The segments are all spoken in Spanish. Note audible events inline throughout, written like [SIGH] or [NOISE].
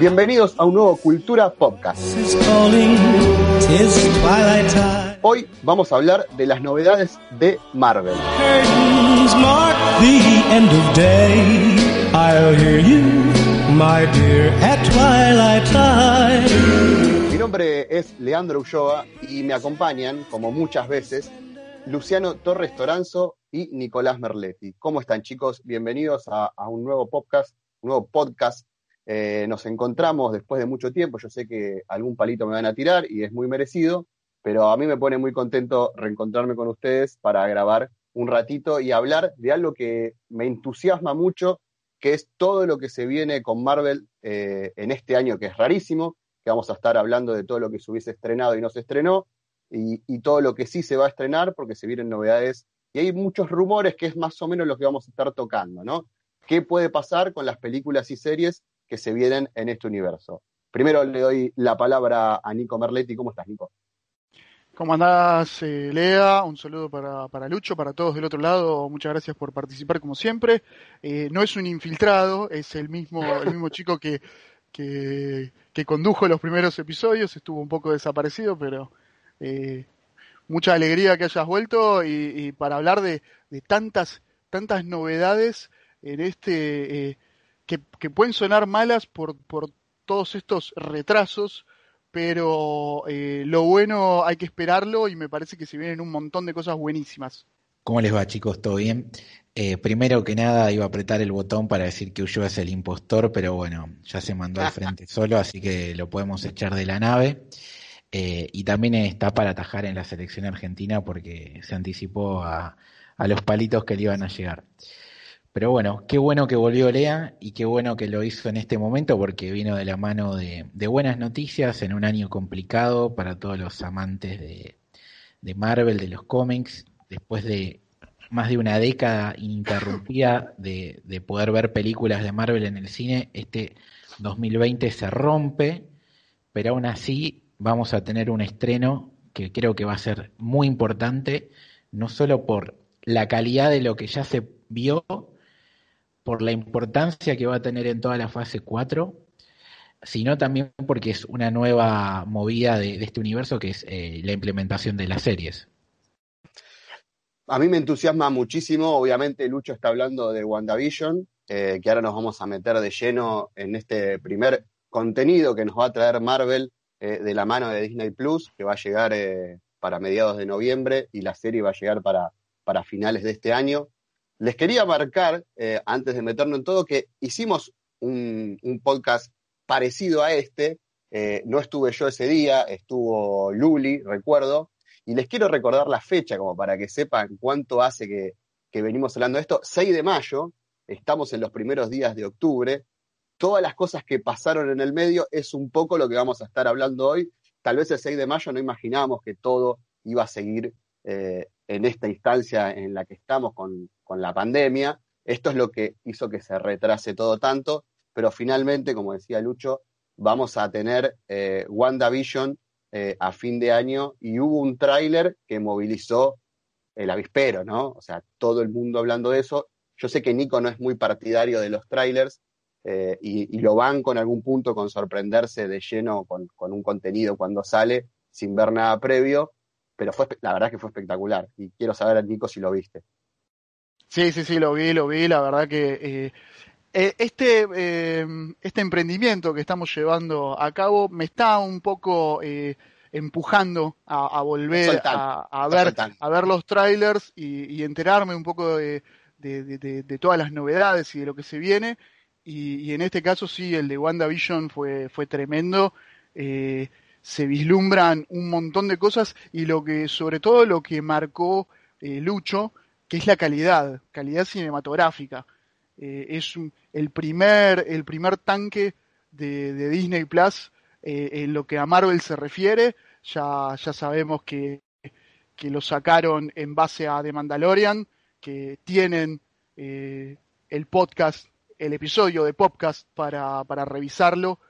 Bienvenidos a un nuevo Cultura Podcast. Hoy vamos a hablar de las novedades de Marvel. Mi nombre es Leandro Ulloa y me acompañan, como muchas veces, Luciano Torres Toranzo y Nicolás Merletti. ¿Cómo están chicos? Bienvenidos a, un nuevo podcast, un nuevo podcast. Eh, nos encontramos después de mucho tiempo. Yo sé que algún palito me van a tirar y es muy merecido, pero a mí me pone muy contento reencontrarme con ustedes para grabar un ratito y hablar de algo que me entusiasma mucho, que es todo lo que se viene con Marvel eh, en este año, que es rarísimo, que vamos a estar hablando de todo lo que se hubiese estrenado y no se estrenó, y, todo lo que sí se va a estrenar, porque se vienen novedades. Y hay muchos rumores que es más o menos lo que vamos a estar tocando, ¿no? ¿Qué puede pasar con las películas y series que se vienen en este universo? Primero le doy la palabra a Nico Merletti. ¿Cómo estás, Nico? ¿Cómo andás, eh, Lea? Un saludo para, para, Lucho, para todos del otro lado. Muchas gracias por participar como siempre. Eh, no es un infiltrado, es el mismo, el mismo [LAUGHS] chico que, que, que, condujo los primeros episodios. Estuvo un poco desaparecido, pero eh, mucha alegría que hayas vuelto y, para hablar de, tantas, tantas novedades en este eh, que, pueden sonar malas por, por todos estos retrasos, pero eh, lo bueno hay que esperarlo y me parece que se vienen un montón de cosas buenísimas. ¿Cómo les va chicos? ¿Todo bien? primero que nada iba a apretar el botón para decir que Ulloa es el impostor, pero bueno, ya se mandó al frente [LAUGHS] solo, así que lo podemos echar de la nave. Eh, y también está para atajar en la selección argentina porque se anticipó a, los palitos que le iban a llegar. Pero bueno, qué bueno que volvió Lea y qué bueno que lo hizo en este momento porque vino de la mano de, buenas noticias en un año complicado para todos los amantes de, Marvel, de los cómics, después de más de una década ininterrumpida de, de poder ver películas de Marvel en el cine, este 2020 se rompe, pero aún así vamos a tener un estreno que creo que va a ser muy importante, no solo por la calidad de lo que ya se vio, por la importancia que va a tener en toda la fase 4, sino también porque es una nueva movida de, este universo que es eh, la implementación de las series. A mí me entusiasma muchísimo, obviamente Lucho está hablando de WandaVision, eh, que ahora nos vamos a meter de lleno en este primer contenido que nos va a traer Marvel eh, de la mano de Disney Plus, que va a llegar para mediados de noviembre y la serie va a llegar para, para finales de este año. Les quería marcar, eh, antes de meternos en todo, que hicimos un, podcast parecido a este. no estuve yo ese día, estuvo Luli, recuerdo, y les quiero recordar la fecha como para que sepan cuánto hace que, que venimos hablando de esto. 6 de mayo, estamos en los primeros días de octubre, todas las cosas que pasaron en el medio es un poco lo que vamos a estar hablando hoy. Tal vez el 6 de mayo no imaginábamos que todo iba a seguir eh, en esta instancia en la que estamos con, la pandemia. Esto es lo que hizo que se retrase todo tanto, pero finalmente, como decía Lucho, vamos a tener eh, WandaVision eh, a fin de año y hubo un tráiler que movilizó el avispero, ¿no? O sea, todo el mundo hablando de eso. Yo sé que Nico no es muy partidario de los trailers, eh, y, lo van con algún punto con sorprenderse de lleno con, un contenido cuando sale sin ver nada previo, pero fue la verdad que fue espectacular y quiero saber, Nico, si lo viste. Sí, sí, sí, lo vi, lo vi, la verdad que eh, eh, este, este emprendimiento que estamos llevando a cabo me está un poco empujando a, volver a, ver, a ver los trailers y, enterarme un poco de, de, todas las novedades y de lo que se viene. Y, en este caso sí, el de WandaVision fue, fue tremendo. Eh, se vislumbran un montón de cosas y lo que, sobre todo lo que marcó eh, Lucho, que es la calidad, calidad cinematográfica. Eh, es el, primer, el primer tanque de, Disney Plus en lo que a Marvel se refiere. Ya, ya sabemos que, que lo sacaron en base a The Mandalorian, que tienen el podcast el episodio de podcast para, para revisarlo,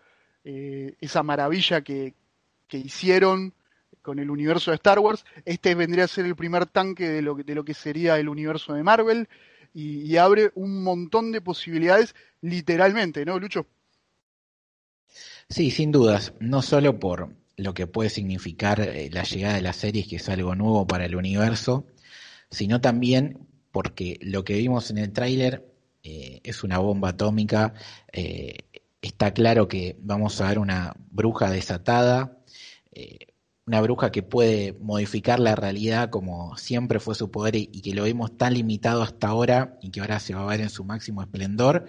eh, esa maravilla que, que, hicieron con el universo de Star Wars. Este vendría a ser el primer tanque de lo, de lo que sería el universo de Marvel y, abre un montón de posibilidades, literalmente, ¿no, Lucho? Sí, sin dudas, no solo por lo que puede significar eh, la llegada de las series, que es algo nuevo para el universo, sino también porque lo que vimos en el tráiler eh, es una bomba atómica. Eh, está claro que vamos a ver una bruja desatada, una bruja que puede modificar la realidad como siempre fue su poder y, que lo vimos tan limitado hasta ahora y que ahora se va a ver en su máximo esplendor.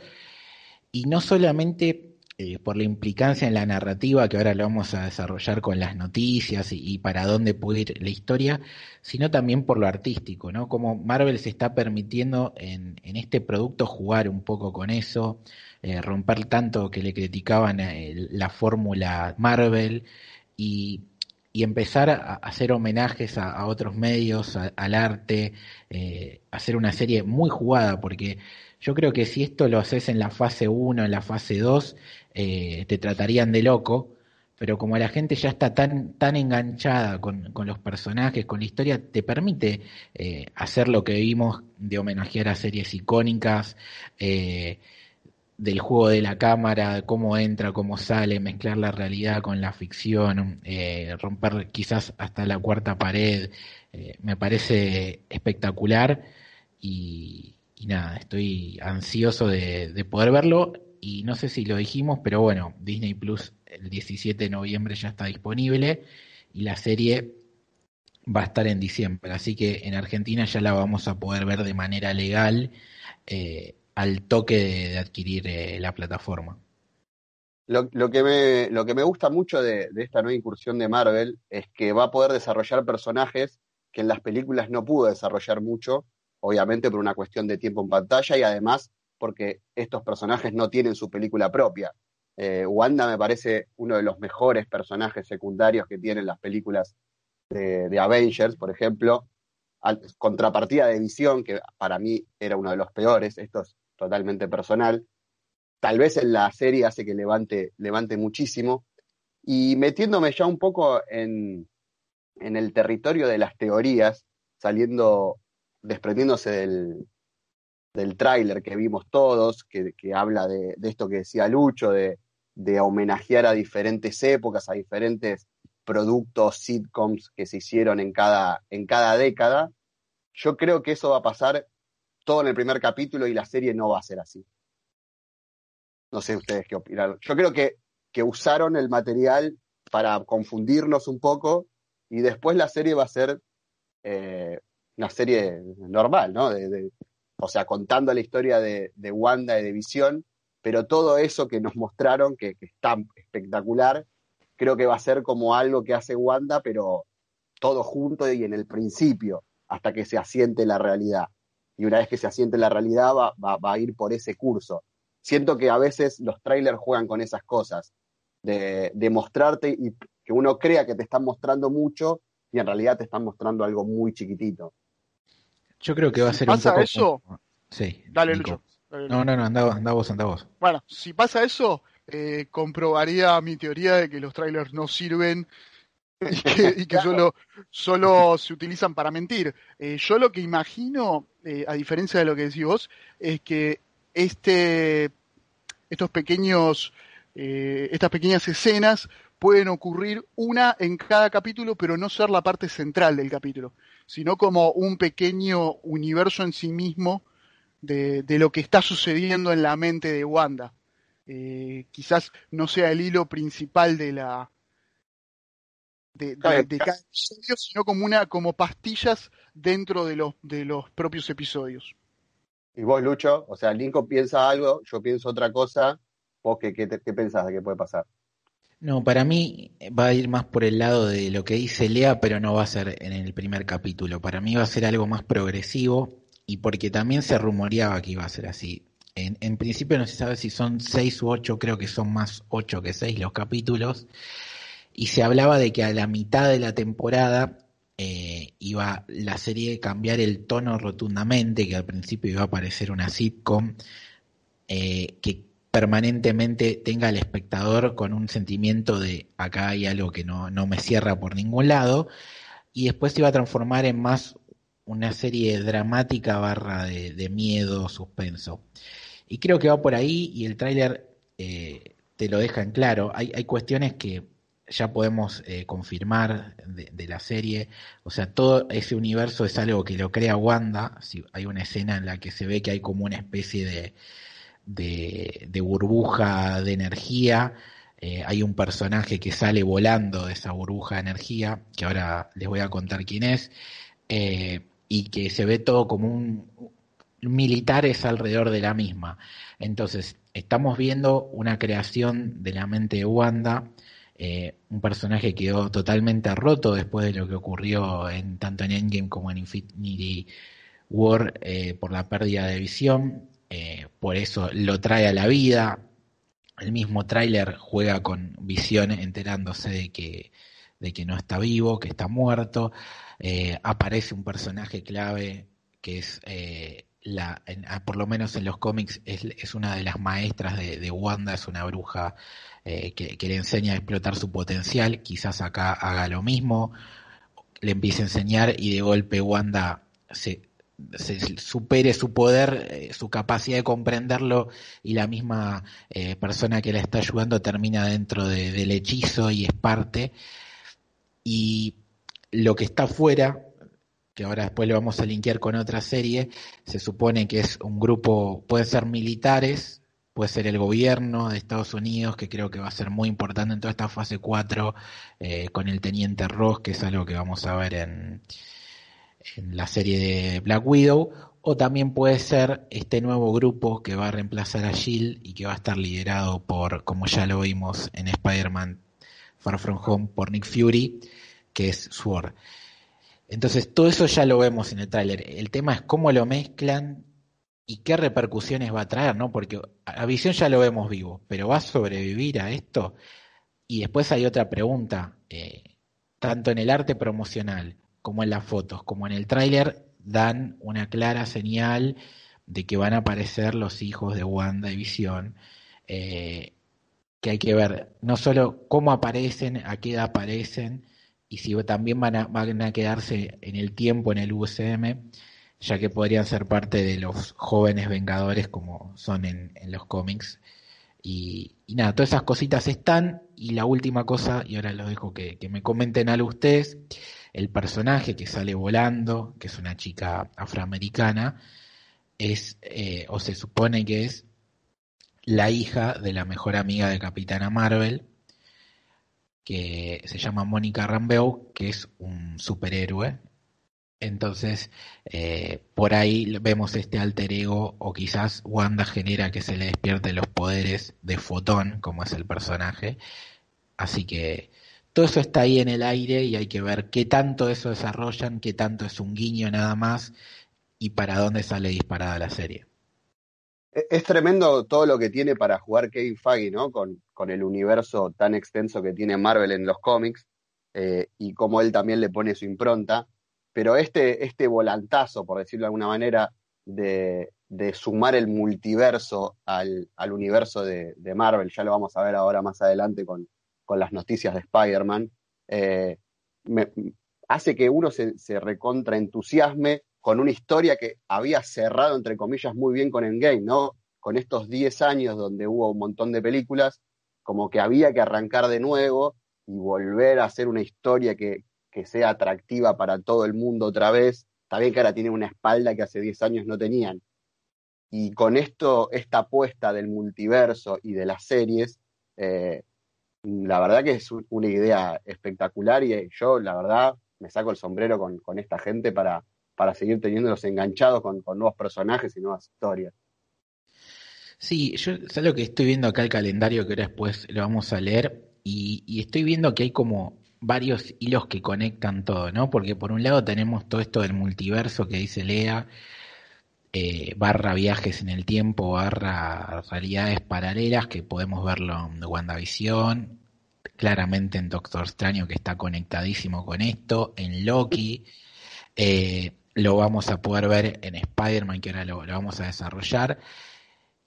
Y no solamente eh, por la implicancia en la narrativa, que ahora lo vamos a desarrollar con las noticias y, para dónde puede ir la historia, sino también por lo artístico, ¿no? Como Marvel se está permitiendo en, este producto jugar un poco con eso, eh, romper tanto que le criticaban eh, la fórmula Marvel y y empezar a hacer homenajes a, otros medios, al arte, eh, hacer una serie muy jugada, porque yo creo que si esto lo haces en la fase 1, en la fase 2, eh, te tratarían de loco, pero como la gente ya está tan, tan enganchada con, los personajes, con la historia, te permite eh, hacer lo que vimos de homenajear a series icónicas, eh, del juego de la cámara, cómo entra, cómo sale, mezclar la realidad con la ficción, eh, romper quizás hasta la cuarta pared, eh, me parece espectacular y, nada, estoy ansioso de, poder verlo y no sé si lo dijimos, pero bueno, Disney Plus el 17 de noviembre ya está disponible y la serie va a estar en diciembre, así que en Argentina ya la vamos a poder ver de manera legal. Eh, al toque de, adquirir eh, la plataforma. Lo, que me, lo que me gusta mucho de, esta nueva incursión de Marvel es que va a poder desarrollar personajes que en las películas no pudo desarrollar mucho, obviamente por una cuestión de tiempo en pantalla y además porque estos personajes no tienen su película propia. Eh, Wanda me parece uno de los mejores personajes secundarios que tienen las películas de, Avengers, por ejemplo, contrapartida de Visión, que para mí era uno de los peores, esto es totalmente personal. Tal vez en la serie hace que levante, levante muchísimo. Y metiéndome ya un poco en, en el territorio de las teorías, saliendo, desprendiéndose del, del tráiler que vimos todos, que, habla de, esto que decía Lucho, de, de, homenajear a diferentes épocas, a diferentes productos, sitcoms que se hicieron en cada, en cada década. Yo creo que eso va a pasar todo en el primer capítulo y la serie no va a ser así. No sé ustedes qué opinan. Yo creo que, que usaron el material para confundirnos un poco y después la serie va a ser eh, una serie normal, ¿no? O sea, contando la historia de, Wanda y de Visión, pero todo eso que nos mostraron, que es tan espectacular, creo que va a ser como algo que hace Wanda, pero todo junto y en el principio, hasta que se asiente la realidad y una vez que se asiente la realidad va, va, a ir por ese curso. Siento que a veces los trailers juegan con esas cosas, de, de, mostrarte y que uno crea que te están mostrando mucho y en realidad te están mostrando algo muy chiquitito. Yo creo que va a ser un poco... eso? Sí. Dale, Lucho. No, no, no, anda, vos, anda vos. Bueno, si pasa eso, eh, comprobaría mi teoría de que los trailers no sirven [LAUGHS] y que, solo, solo se utilizan para mentir. Eh, yo lo que imagino, eh, a diferencia de lo que decís vos, es que este, estos pequeños, eh, estas pequeñas escenas pueden ocurrir una en cada capítulo, pero no ser la parte central del capítulo, sino como un pequeño universo en sí mismo de, de lo que está sucediendo en la mente de Wanda. quizás no sea el hilo principal de la, de, cada episodio, sino como una, como pastillas dentro de los, de los propios episodios. Y vos, Lucho, o sea, Lincoln piensa algo, yo pienso otra cosa, vos qué, qué, qué pensás de qué puede pasar. No, para mí va a ir más por el lado de lo que dice Lea, pero no va a ser en el primer capítulo. Para mí va a ser algo más progresivo y porque también se rumoreaba que iba a ser así. En, en principio no se sabe si son seis u ocho, creo que son más ocho que seis los capítulos y se hablaba de que a la mitad de la temporada eh, iba la serie a cambiar el tono rotundamente, que al principio iba a parecer una sitcom, eh, que permanentemente tenga al espectador con un sentimiento de acá hay algo que no, no me cierra por ningún lado, y después se iba a transformar en más una serie dramática barra de, miedo, suspenso. Y creo que va por ahí y el tráiler eh, te lo deja en claro. Hay, hay cuestiones que ya podemos eh, confirmar de, la serie. O sea, todo ese universo es algo que lo crea Wanda. Si hay una escena en la que se ve que hay como una especie de, de, burbuja de energía. Eh, hay un personaje que sale volando de esa burbuja de energía, que ahora les voy a contar quién es, eh, y que se ve todo como un militares alrededor de la misma. Entonces, estamos viendo una creación de la mente de Wanda eh, un personaje quedó totalmente roto después de lo que ocurrió en tanto en Endgame como en Infinity War eh, por la pérdida de visión. Eh, por eso lo trae a la vida. El mismo tráiler juega con visión enterándose de que, de que no está vivo, que está muerto. aparece un personaje clave que es la, por lo menos en los cómics, es, una de las maestras de Wanda, es una bruja eh, que, le enseña a explotar su potencial, quizás acá haga lo mismo, le empiece a enseñar y de golpe Wanda se, supere su poder, eh, su capacidad de comprenderlo y la misma eh, persona que la está ayudando termina dentro del hechizo y es parte. Y lo que está fuera, que ahora después lo vamos a linkear con otra serie, se supone que es un grupo, pueden ser militares, puede ser el gobierno de Estados Unidos, que creo que va a ser muy importante en toda esta fase 4, eh, con el Teniente Ross, que es algo que vamos a ver en, en la serie de Black Widow, o también puede ser este nuevo grupo que va a reemplazar a Shield y que va a estar liderado por, como ya lo vimos en Spider-Man Far From Home, por Nick Fury, que es SWORD. Entonces, todo eso ya lo vemos en el tráiler. El tema es cómo lo mezclan y qué repercusiones va a traer, ¿no? Porque a Visión ya lo vemos vivo, pero ¿va a sobrevivir a esto? Y después hay otra pregunta, eh, tanto en el arte promocional como en las fotos, como en el tráiler, dan una clara señal de que van a aparecer los hijos de Wanda y Visión, eh, que hay que ver no solo cómo aparecen, a qué edad aparecen, y si también van a, van a quedarse en el tiempo en el UCM, ya que podrían ser parte de los jóvenes vengadores como son en, los cómics. Y, nada, todas esas cositas están. Y la última cosa, y ahora los dejo que, me comenten algo ustedes, el personaje que sale volando, que es una chica afroamericana, es, eh, o se supone que es la hija de la mejor amiga de Capitana Marvel, que se llama Mónica Rambeau, que es un superhéroe entonces, eh, por ahí vemos este alter ego, o quizás Wanda genera que se le despierte los poderes de Fotón, como es el personaje. Así que todo eso está ahí en el aire y hay que ver qué tanto eso desarrollan, qué tanto es un guiño nada más y para dónde sale disparada la serie. E-, es tremendo todo lo que tiene para jugar Kevin Feige, ¿no? Con, con el universo tan extenso que tiene Marvel en los cómics eh, y cómo él también le pone su impronta pero este, este volantazo, por decirlo de alguna manera, de, sumar el multiverso al, universo de, Marvel, ya lo vamos a ver ahora más adelante con, las noticias de Spider-Man, eh, hace que uno se, se recontraentusiasme con una historia que había cerrado, entre comillas, muy bien con Endgame, ¿no? Con estos 10 años donde hubo un montón de películas, como que había que arrancar de nuevo y volver a hacer una historia que, que sea atractiva para todo el mundo otra vez. Está bien que ahora tiene una espalda que hace 10 años no tenían. Y con esto, esta apuesta del multiverso y de las series, eh, la verdad que es una idea espectacular y eh, yo, la verdad, me saco el sombrero con, esta gente para, para seguir teniéndolos enganchados con, nuevos personajes y nuevas historias. Sí, yo sé lo que estoy viendo acá el calendario que ahora después lo vamos a leer y estoy viendo que hay como varios hilos que conectan todo, ¿no? Porque por un lado tenemos todo esto del multiverso que dice Lea, eh, barra viajes en el tiempo, barra realidades paralelas, que podemos verlo en WandaVision, claramente en Doctor Extraño que está conectadísimo con esto, en Loki, eh, lo vamos a poder ver en Spider-Man, que ahora lo, lo vamos a desarrollar.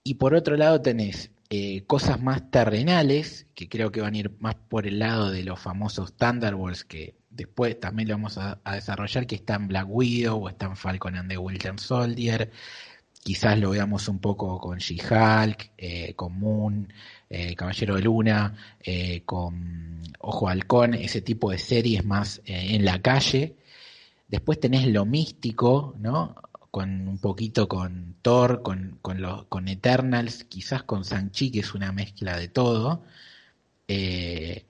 Y por otro lado tenés eh, cosas más terrenales, que creo que van a ir más por el lado de los famosos Thunderbolts, que después también lo vamos a, desarrollar, que está en Black Widow o está en Falcon and the Winter Soldier. quizás lo veamos un poco con She-Hulk, eh, con Moon, eh, Caballero de Luna, eh, con Ojo Halcón, ese tipo de series más en la calle. Después tenés lo místico, ¿no? Con un poquito con Thor, con, con, con Eternals, quizás con Sanchi, que es una mezcla de todo. Eh,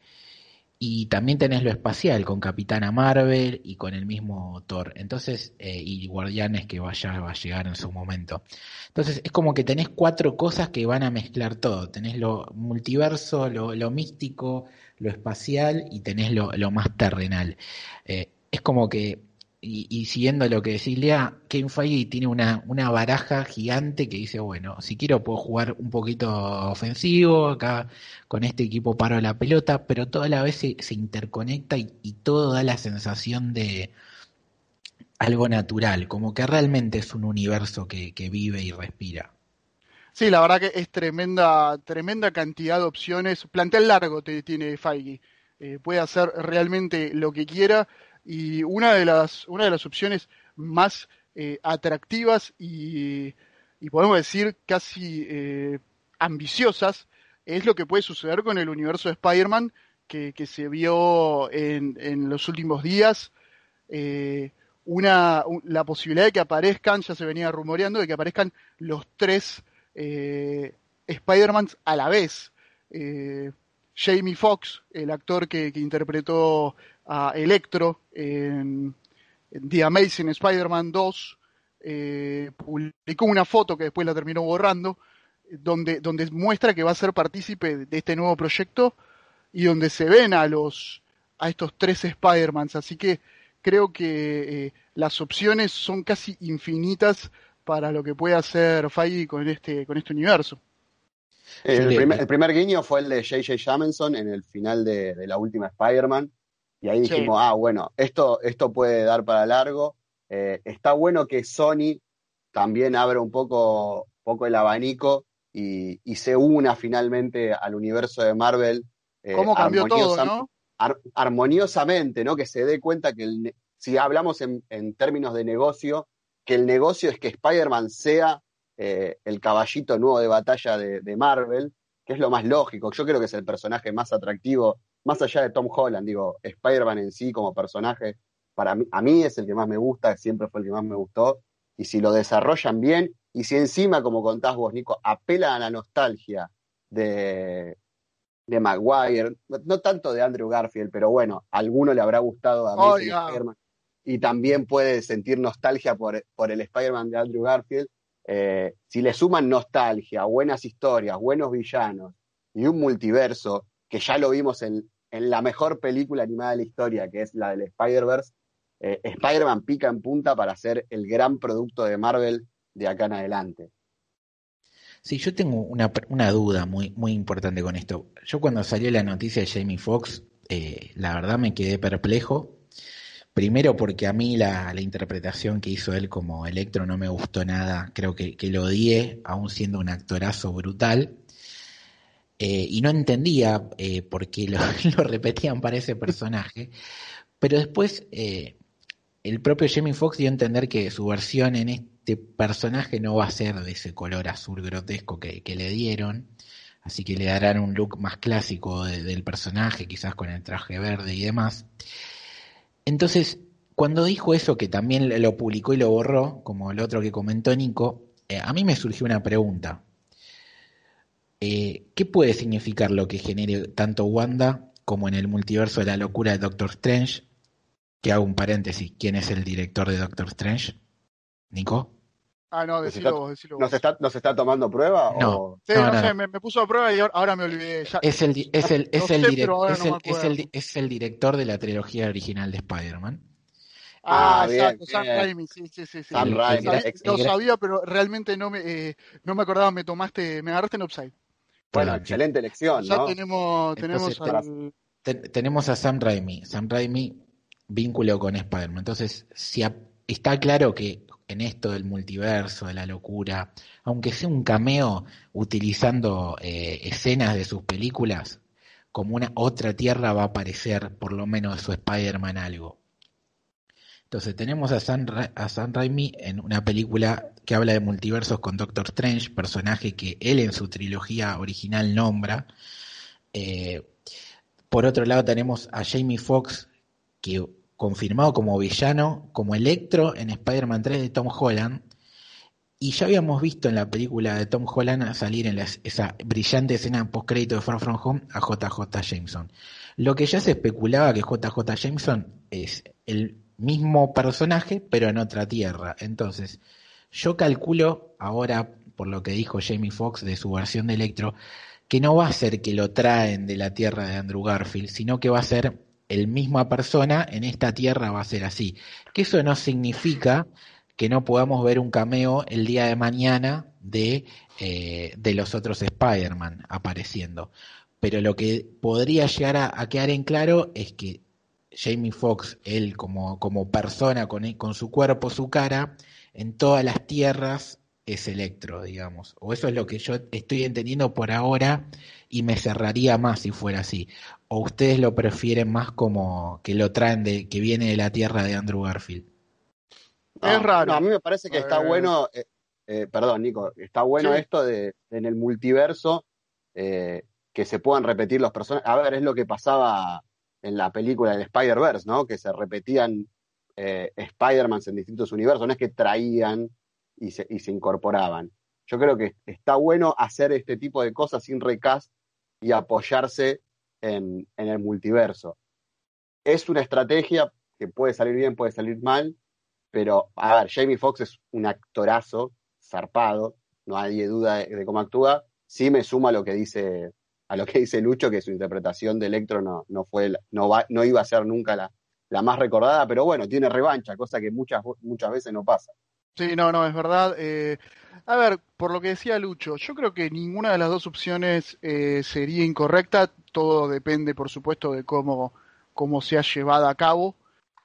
y también tenés lo espacial con Capitana Marvel y con el mismo Thor. Entonces, eh, y Guardianes que vaya, va a llegar en su momento. Entonces, es como que tenés cuatro cosas que van a mezclar todo. Tenés lo multiverso, lo, lo místico, lo espacial y tenés lo, lo más terrenal. Eh, es como que y, siguiendo lo que decía Lea, Kevin Feige tiene una, una baraja gigante que dice, bueno, si quiero puedo jugar un poquito ofensivo, acá con este equipo paro la pelota, pero toda la vez se, interconecta y, todo da la sensación de algo natural, como que realmente es un universo que, vive y respira. Sí, la verdad que es tremenda, tremenda cantidad de opciones. Plantel largo te, tiene Feige. Eh, puede hacer realmente lo que quiera y una de las, una de las opciones más eh, atractivas y, podemos decir casi eh, ambiciosas es lo que puede suceder con el universo de Spider-Man que, se vio en, en, los últimos días. Eh, una, la posibilidad de que aparezcan, ya se venía rumoreando, de que aparezcan los tres Spider-Mans a la vez. Jamie Foxx, el actor que, que interpretó a Electro en, The Amazing Spider-Man 2, eh, publicó una foto que después la terminó borrando, donde, donde muestra que va a ser partícipe de este nuevo proyecto y donde se ven a los a estos tres Spider-Mans. Así que creo que eh, las opciones son casi infinitas para lo que puede hacer Feige con este, con este universo. El, primer, guiño fue el de J.J. Jameson en el final de, de la última Spider-Man, y ahí dijimos, ah, bueno, esto, esto puede dar para largo. Eh, está bueno que Sony también abra un poco, poco el abanico y, se una finalmente al universo de Marvel. Eh, ¿Cómo cambió todo, no? armoniosamente, ¿no? Que se dé cuenta que si hablamos en, términos de negocio, que el negocio es que Spider-Man sea eh, el caballito nuevo de batalla de, de, Marvel, que es lo más lógico. Yo creo que es el personaje más atractivo más allá de Tom Holland, digo, Spider-Man en sí como personaje, para mí, a mí es el que más me gusta, siempre fue el que más me gustó, y si lo desarrollan bien, y si encima, como contás vos, Nico, apelan a la nostalgia de, de Maguire, no, tanto de Andrew Garfield, pero bueno, a alguno le habrá gustado a mí Spider-Man, y también puede sentir nostalgia por, por el Spider-Man de Andrew Garfield, eh, si le suman nostalgia, buenas historias, buenos villanos y un multiverso, que ya lo vimos en, en la mejor película animada de la historia, que es la del Spider-Verse, eh, Spider-Man pica en punta para ser el gran producto de Marvel de acá en adelante. Sí, yo tengo una, una duda muy, muy importante con esto. Yo cuando salió la noticia de Jamie Foxx, eh, la verdad me quedé perplejo. Primero porque a mí la, la, interpretación que hizo él como Electro no me gustó nada. Creo que, que lo odié, aún siendo un actorazo brutal. Eh, y no entendía eh, por qué [LAUGHS] lo, repetían para ese personaje, pero después eh, el propio Jamie Foxx dio a entender que su versión en este personaje no va a ser de ese color azul grotesco que, le dieron, así que le darán un look más clásico del personaje, quizás con el traje verde y demás. Entonces, cuando dijo eso, que también lo publicó y lo borró, como el otro que comentó Nico, a mí me surgió una pregunta. Eh, ¿Qué puede significar lo que genere tanto Wanda como en el multiverso de la locura de Doctor Strange? Que hago un paréntesis, ¿quién es el director de Doctor Strange? ¿Nico? Ah, no, decilo vos, decilo ¿Nos está, ¿Nos está tomando prueba? No, sí, no, sé, me, puso a prueba y ahora, me olvidé. Es el, es el, es el, es el director de la trilogía original de Spider-Man. Ah, ah exacto, Sam Raimi, sí, sí, sí. Sam Raimi. Lo sabía, pero realmente no me, eh, no me acordaba, me tomaste, me agarraste en upside. Bueno, excelente elección, ya tenemos, tenemos, tenemos a Sam Raimi. Sam Raimi, vínculo con Spider-Man. Entonces, si está claro que en esto del multiverso, de la locura, aunque sea un cameo utilizando eh, escenas de sus películas, como una otra tierra va a aparecer, por lo menos de su Spider-Man algo. Entonces tenemos a Sam, a Sam Raimi en una película que habla de multiversos con Doctor Strange, personaje que él en su trilogía original nombra. Eh, por otro lado tenemos a Jamie Foxx, que confirmado como villano, como Electro en Spider-Man 3 de Tom Holland. Y ya habíamos visto en la película de Tom Holland salir en esa brillante escena post-crédito de Far From Home a JJ Jameson. Lo que ya se especulaba que JJ Jameson es el mismo personaje, pero en otra tierra. Entonces, yo calculo ahora, por lo que dijo Jamie Foxx de su versión de Electro, que no va a ser que lo traen de la tierra de Andrew Garfield, sino que va a ser el misma persona en esta tierra va a ser así. Que eso no significa que no podamos ver un cameo el día de mañana de, eh, de los otros Spider-Man apareciendo. Pero lo que podría llegar a, quedar en claro es que Jamie Foxx, él como, como persona, con, con su cuerpo, su cara, en todas las tierras es Electro, digamos. O eso es lo que yo estoy entendiendo por ahora y me cerraría más si fuera así. ¿O ustedes lo prefieren más como que lo traen de que viene de la tierra de Andrew Garfield? es raro. a mí me parece que está bueno, eh, eh, perdón, Nico, está bueno esto de en el multiverso eh, que se puedan repetir los personajes. A ver, es lo que pasaba en la película de Spider-Verse, ¿no? Que se repetían Spider-Man en distintos universos, no es que traían y se, incorporaban. Yo creo que está bueno hacer este tipo de cosas sin recast y apoyarse en, el multiverso. Es una estrategia que puede salir bien, puede salir mal, pero a ver, Jamie Foxx es un actorazo, zarpado, no hay duda de, cómo actúa. Sí me suma lo que dice, a lo que dice Lucho, que su interpretación de Electro no, no fue, no, va, no iba a ser nunca la, la más recordada, pero bueno, tiene revancha, cosa que muchas, muchas veces no pasa. Sí, no, no, es verdad. Eh, a ver, por lo que decía Lucho, yo creo que ninguna de las dos opciones eh, sería incorrecta. Todo depende, por supuesto, de cómo, cómo se ha llevado a cabo.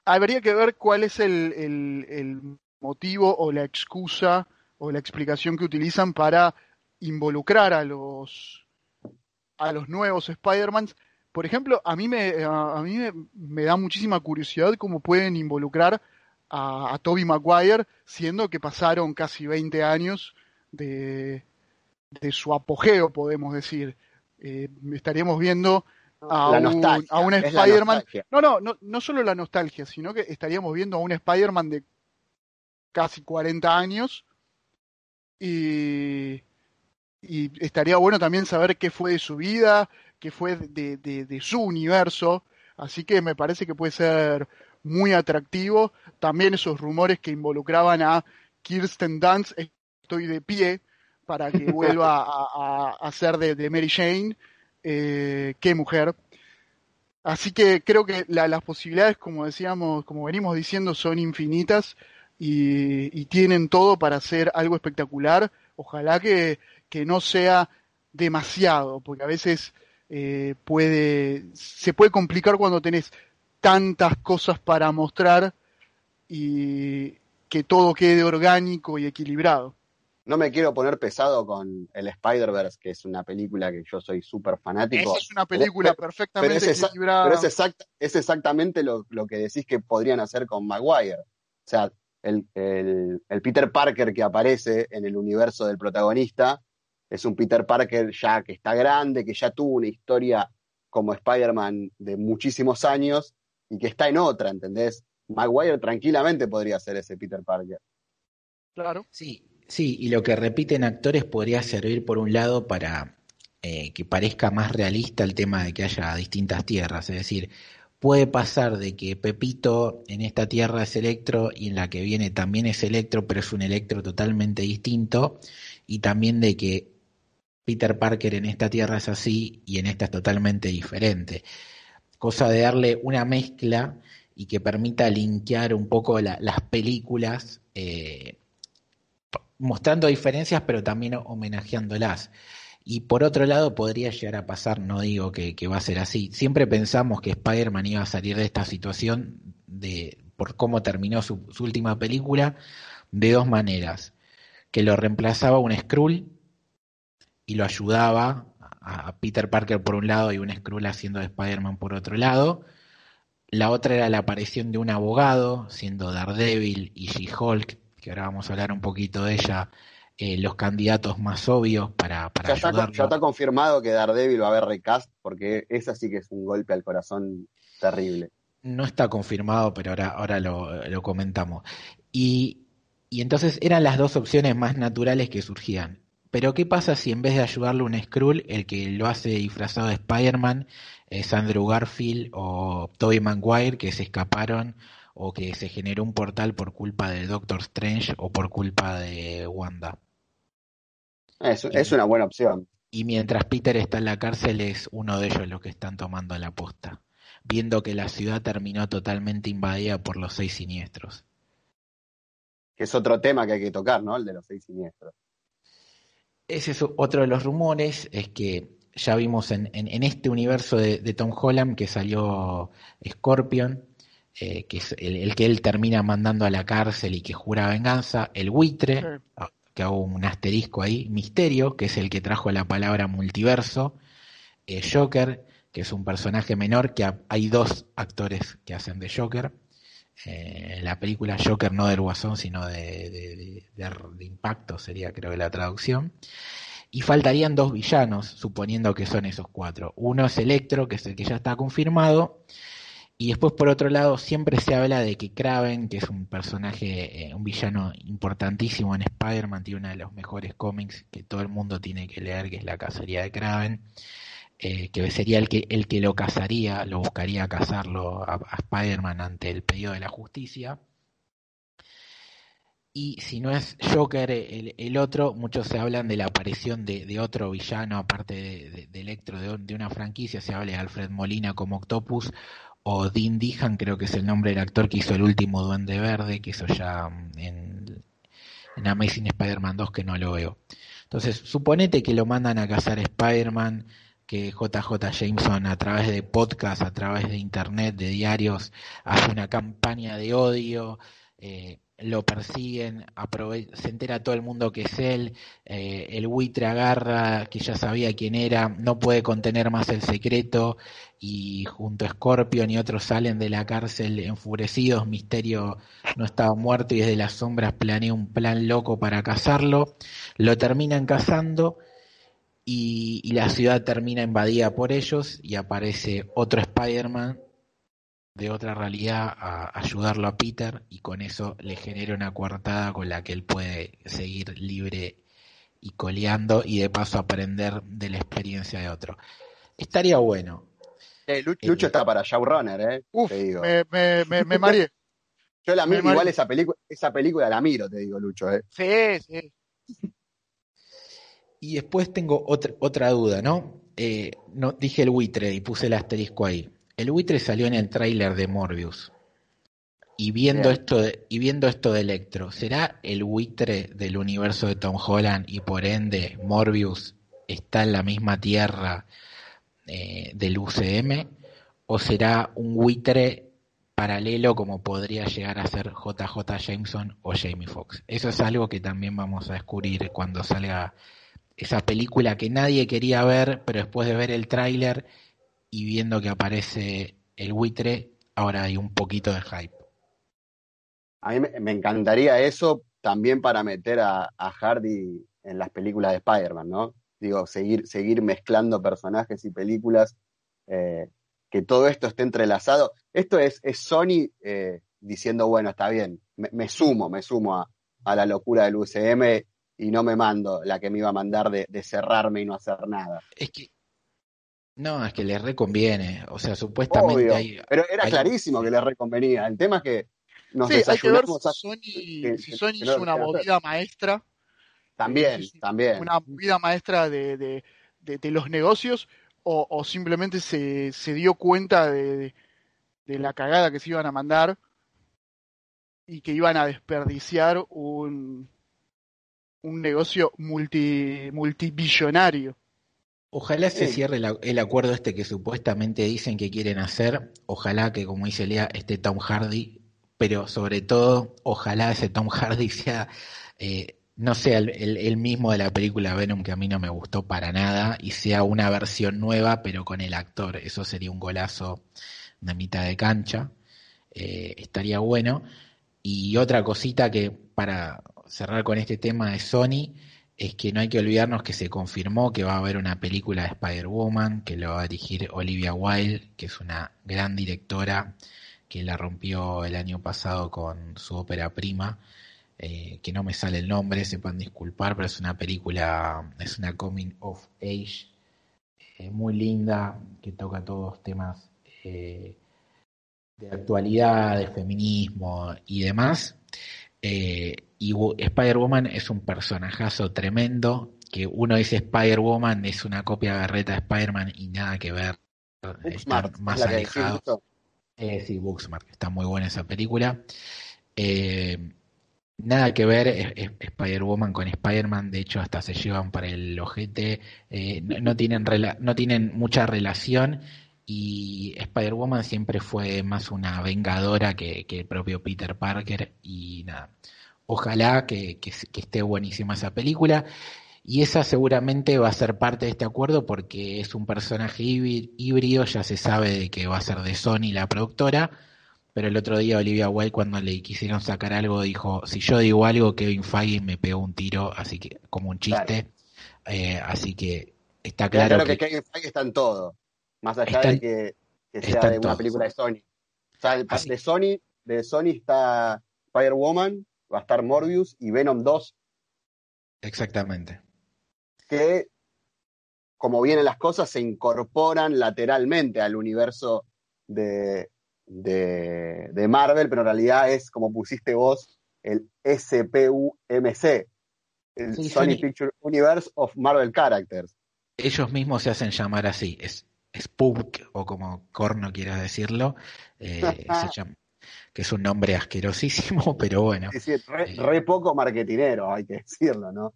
Habría que ver cuál es el, el, motivo o la excusa o la explicación que utilizan para involucrar a los a los nuevos Spider-Man. Por ejemplo, a mí me a, mí me, me, da muchísima curiosidad cómo pueden involucrar a, Toby Maguire, siendo que pasaron casi 20 años de, de su apogeo, podemos decir. Eh, estaríamos viendo a un, a un Spider-Man. No, no, no, no solo la nostalgia, sino que estaríamos viendo a un Spider-Man de casi 40 años. Y, y estaría bueno también saber qué fue de su vida, qué fue de, de, de su universo. Así que me parece que puede ser muy atractivo. También esos rumores que involucraban a Kirsten Dunst, estoy de pie para que [LAUGHS] vuelva a, a, ser de, Mary Jane. Eh, qué mujer. Así que creo que las posibilidades, como decíamos, como venimos diciendo, son infinitas y, tienen todo para hacer algo espectacular. Ojalá que, que no sea demasiado, porque a veces eh, puede, se puede complicar cuando tenés tantas cosas para mostrar y que todo quede orgánico y equilibrado. No me quiero poner pesado con el Spider-Verse, que es una película que yo soy súper fanático. es una película perfectamente equilibrada. Pero es, exactamente lo, que decís que podrían hacer con Maguire. O sea, el, el, Peter Parker que aparece en el universo del protagonista es un Peter Parker ya que está grande, que ya tuvo una historia como Spider-Man de muchísimos años y que está en otra, ¿entendés? Maguire tranquilamente podría ser ese Peter Parker. Claro. Sí, sí, y lo que repiten actores podría servir por un lado para eh, que parezca más realista el tema de que haya distintas tierras, es decir, puede pasar de que Pepito en esta tierra es electro y en la que viene también es electro, pero es un electro totalmente distinto, y también de que Peter Parker en esta tierra es así y en esta es totalmente diferente cosa de darle una mezcla y que permita linkear un poco las películas, eh, mostrando diferencias, pero también homenajeándolas. Y por otro lado, podría llegar a pasar, no digo que, va a ser así. Siempre pensamos que Spider-Man iba a salir de esta situación de por cómo terminó su, su última película de dos maneras. Que lo reemplazaba un Skrull y lo ayudaba a Peter Parker por un lado y un Skrull haciendo de Spider-Man por otro lado, La otra era la aparición de un abogado, siendo Daredevil y She-Hulk, que ahora vamos a hablar un poquito de ella, eh, los candidatos más obvios para, para ya, está, ya está confirmado que Daredevil va a haber recast, porque esa sí que es un golpe al corazón terrible. No está confirmado, pero ahora, ahora lo, lo comentamos. Y, y entonces eran las dos opciones más naturales que surgían. Pero ¿qué pasa si en vez de ayudarle un Skrull, el que lo hace disfrazado de Spider-Man es Andrew Garfield o Tobey Maguire que se escaparon o que se generó un portal por culpa de Doctor Strange o por culpa de Wanda? Es, es una buena opción. Y mientras Peter está en la cárcel es uno de ellos los que están tomando la posta, viendo que la ciudad terminó totalmente invadida por los seis siniestros. Que es otro tema que hay que tocar, ¿no? El de los seis siniestros. Ese es otro de los rumores, es que ya vimos en, en, este universo de, de, Tom Holland que salió Scorpion, eh, que es el, el, que él termina mandando a la cárcel y que jura venganza, el buitre, sí. que hago un asterisco ahí, Misterio, que es el que trajo la palabra multiverso, eh, Joker, que es un personaje menor, que hay dos actores que hacen de Joker, eh, la película Joker no del Guasón, sino de, de, de, de, Impacto, sería creo que la traducción. Y faltarían dos villanos, suponiendo que son esos cuatro. Uno es Electro, que es el que ya está confirmado. Y después, por otro lado, siempre se habla de que Kraven, que es un personaje, eh, un villano importantísimo en Spider-Man, tiene uno de los mejores cómics que todo el mundo tiene que leer, que es La Cacería de Kraven eh, que sería el que, el que lo cazaría, lo buscaría cazarlo a, a Spider-Man ante el pedido de la justicia. Y si no es Joker el, el, otro, muchos se hablan de la aparición de, de otro villano, aparte de, de, de Electro, de, una franquicia, se habla de Alfred Molina como Octopus, o Dean Dihan, creo que es el nombre del actor que hizo el último Duende Verde, que hizo ya mm, en, en Amazing Spider-Man 2, que no lo veo. Entonces, suponete que lo mandan a cazar Spider-Man, que JJ Jameson a través de podcast, a través de internet, de diarios, hace una campaña de odio, eh, lo persiguen, se entera todo el mundo que es él, eh, el buitre agarra, que ya sabía quién era, no puede contener más el secreto y junto a Scorpion y otros salen de la cárcel enfurecidos, Misterio no estaba muerto y desde las sombras planea un plan loco para cazarlo, lo terminan cazando y, y, la ciudad termina invadida por ellos y aparece otro Spider-Man de otra realidad a ayudarlo a Peter y con eso le genera una coartada con la que él puede seguir libre y coleando y de paso aprender de la experiencia de otro. Estaría bueno. Eh, Lucho eh, está para Showrunner, ¿eh? Uf, te digo. Me, me, me, me mareé. [LAUGHS] Yo la miro, igual esa película, esa película la miro, te digo, Lucho, ¿eh? Sí, sí. Y después tengo otra, otra duda, ¿no? Eh, no Dije el buitre y puse el asterisco ahí. El buitre salió en el tráiler de Morbius. Y viendo, esto de, y viendo esto de Electro, ¿será el buitre del universo de Tom Holland y por ende Morbius está en la misma tierra eh, del UCM? ¿O será un buitre paralelo como podría llegar a ser JJ Jameson o Jamie Foxx? Eso es algo que también vamos a descubrir cuando salga esa película que nadie quería ver, pero después de ver el tráiler y viendo que aparece el buitre, ahora hay un poquito de hype. A mí me encantaría eso también para meter a, a Hardy en las películas de Spider-Man, ¿no? Digo, seguir, seguir mezclando personajes y películas, eh, que todo esto esté entrelazado. Esto es, es Sony eh, diciendo, bueno, está bien, me, me sumo, me sumo a, a, la locura del UCM y no me mando la que me iba a mandar de, de cerrarme y no hacer nada. Es que no, es que les reconviene. O sea, supuestamente hay, Pero era hay... clarísimo que les reconvenía. El tema es que nos sí, hay que ver si Sony, que, si Sony que, hizo una movida maestra. También, también. Una movida maestra de, de, de, de los negocios o, o simplemente se, se, dio cuenta de, la cagada que se iban a mandar y que iban a desperdiciar un, un negocio multi, multibillonario. Ojalá se cierre el, el, acuerdo este que supuestamente dicen que quieren hacer. Ojalá que, como dice Lea, esté Tom Hardy. Pero sobre todo, ojalá ese Tom Hardy [LAUGHS] sea, eh, no sea el, el, el, mismo de la película Venom, que a mí no me gustó para nada, y sea una versión nueva, pero con el actor. Eso sería un golazo una mitad de cancha. Eh, estaría bueno. Y otra cosita que para cerrar con este tema de Sony es que no hay que olvidarnos que se confirmó que va a haber una película de Spider-Woman que lo va a dirigir Olivia Wilde, que es una gran directora que la rompió el año pasado con su ópera prima, eh, que no me sale el nombre, sepan disculpar, pero es una película, es una coming of age eh, muy linda, que toca todos temas eh, de actualidad, de feminismo y demás. Y Spider-Woman es un personajazo tremendo, que uno dice Spider-Woman es una copia garreta de Spider-Man y nada que ver. Está más alejado. Eh, sí, Booksmart, está muy buena esa película. Eh, nada que ver Spider-Woman con Spider-Man, de hecho hasta se llevan para el ojete, eh, no, tienen no tienen mucha relación y Spider-Woman siempre fue más una vengadora que, el propio Peter Parker y nada, ojalá que esté buenísima esa película. Y esa seguramente va a ser parte de este acuerdo porque es un personaje híbrido, ya se sabe de que va a ser de Sony la productora, pero el otro día Olivia Wilde cuando le quisieron sacar algo dijo, si yo digo algo, Kevin Feige me pegó un tiro, así que como un chiste, eh, así que está claro, claro que, Kevin Feige está en todo, más allá de que, sea de una película de Sony. O sea, de Sony, de Sony está Spider-Woman, va a estar Morbius y Venom 2. Exactamente que, como vienen las cosas, se incorporan lateralmente al universo de, de, Marvel, pero en realidad es, como pusiste vos, el SPUMC, el Sony, Picture Universe of Marvel Characters. Ellos mismos se hacen llamar así, es Spunk, o como Corno quiera decirlo, eh, [LAUGHS] que es un nombre asquerosísimo, [LAUGHS] pero bueno. Es decir, re, eh, re, poco marketinero, hay que decirlo, ¿no?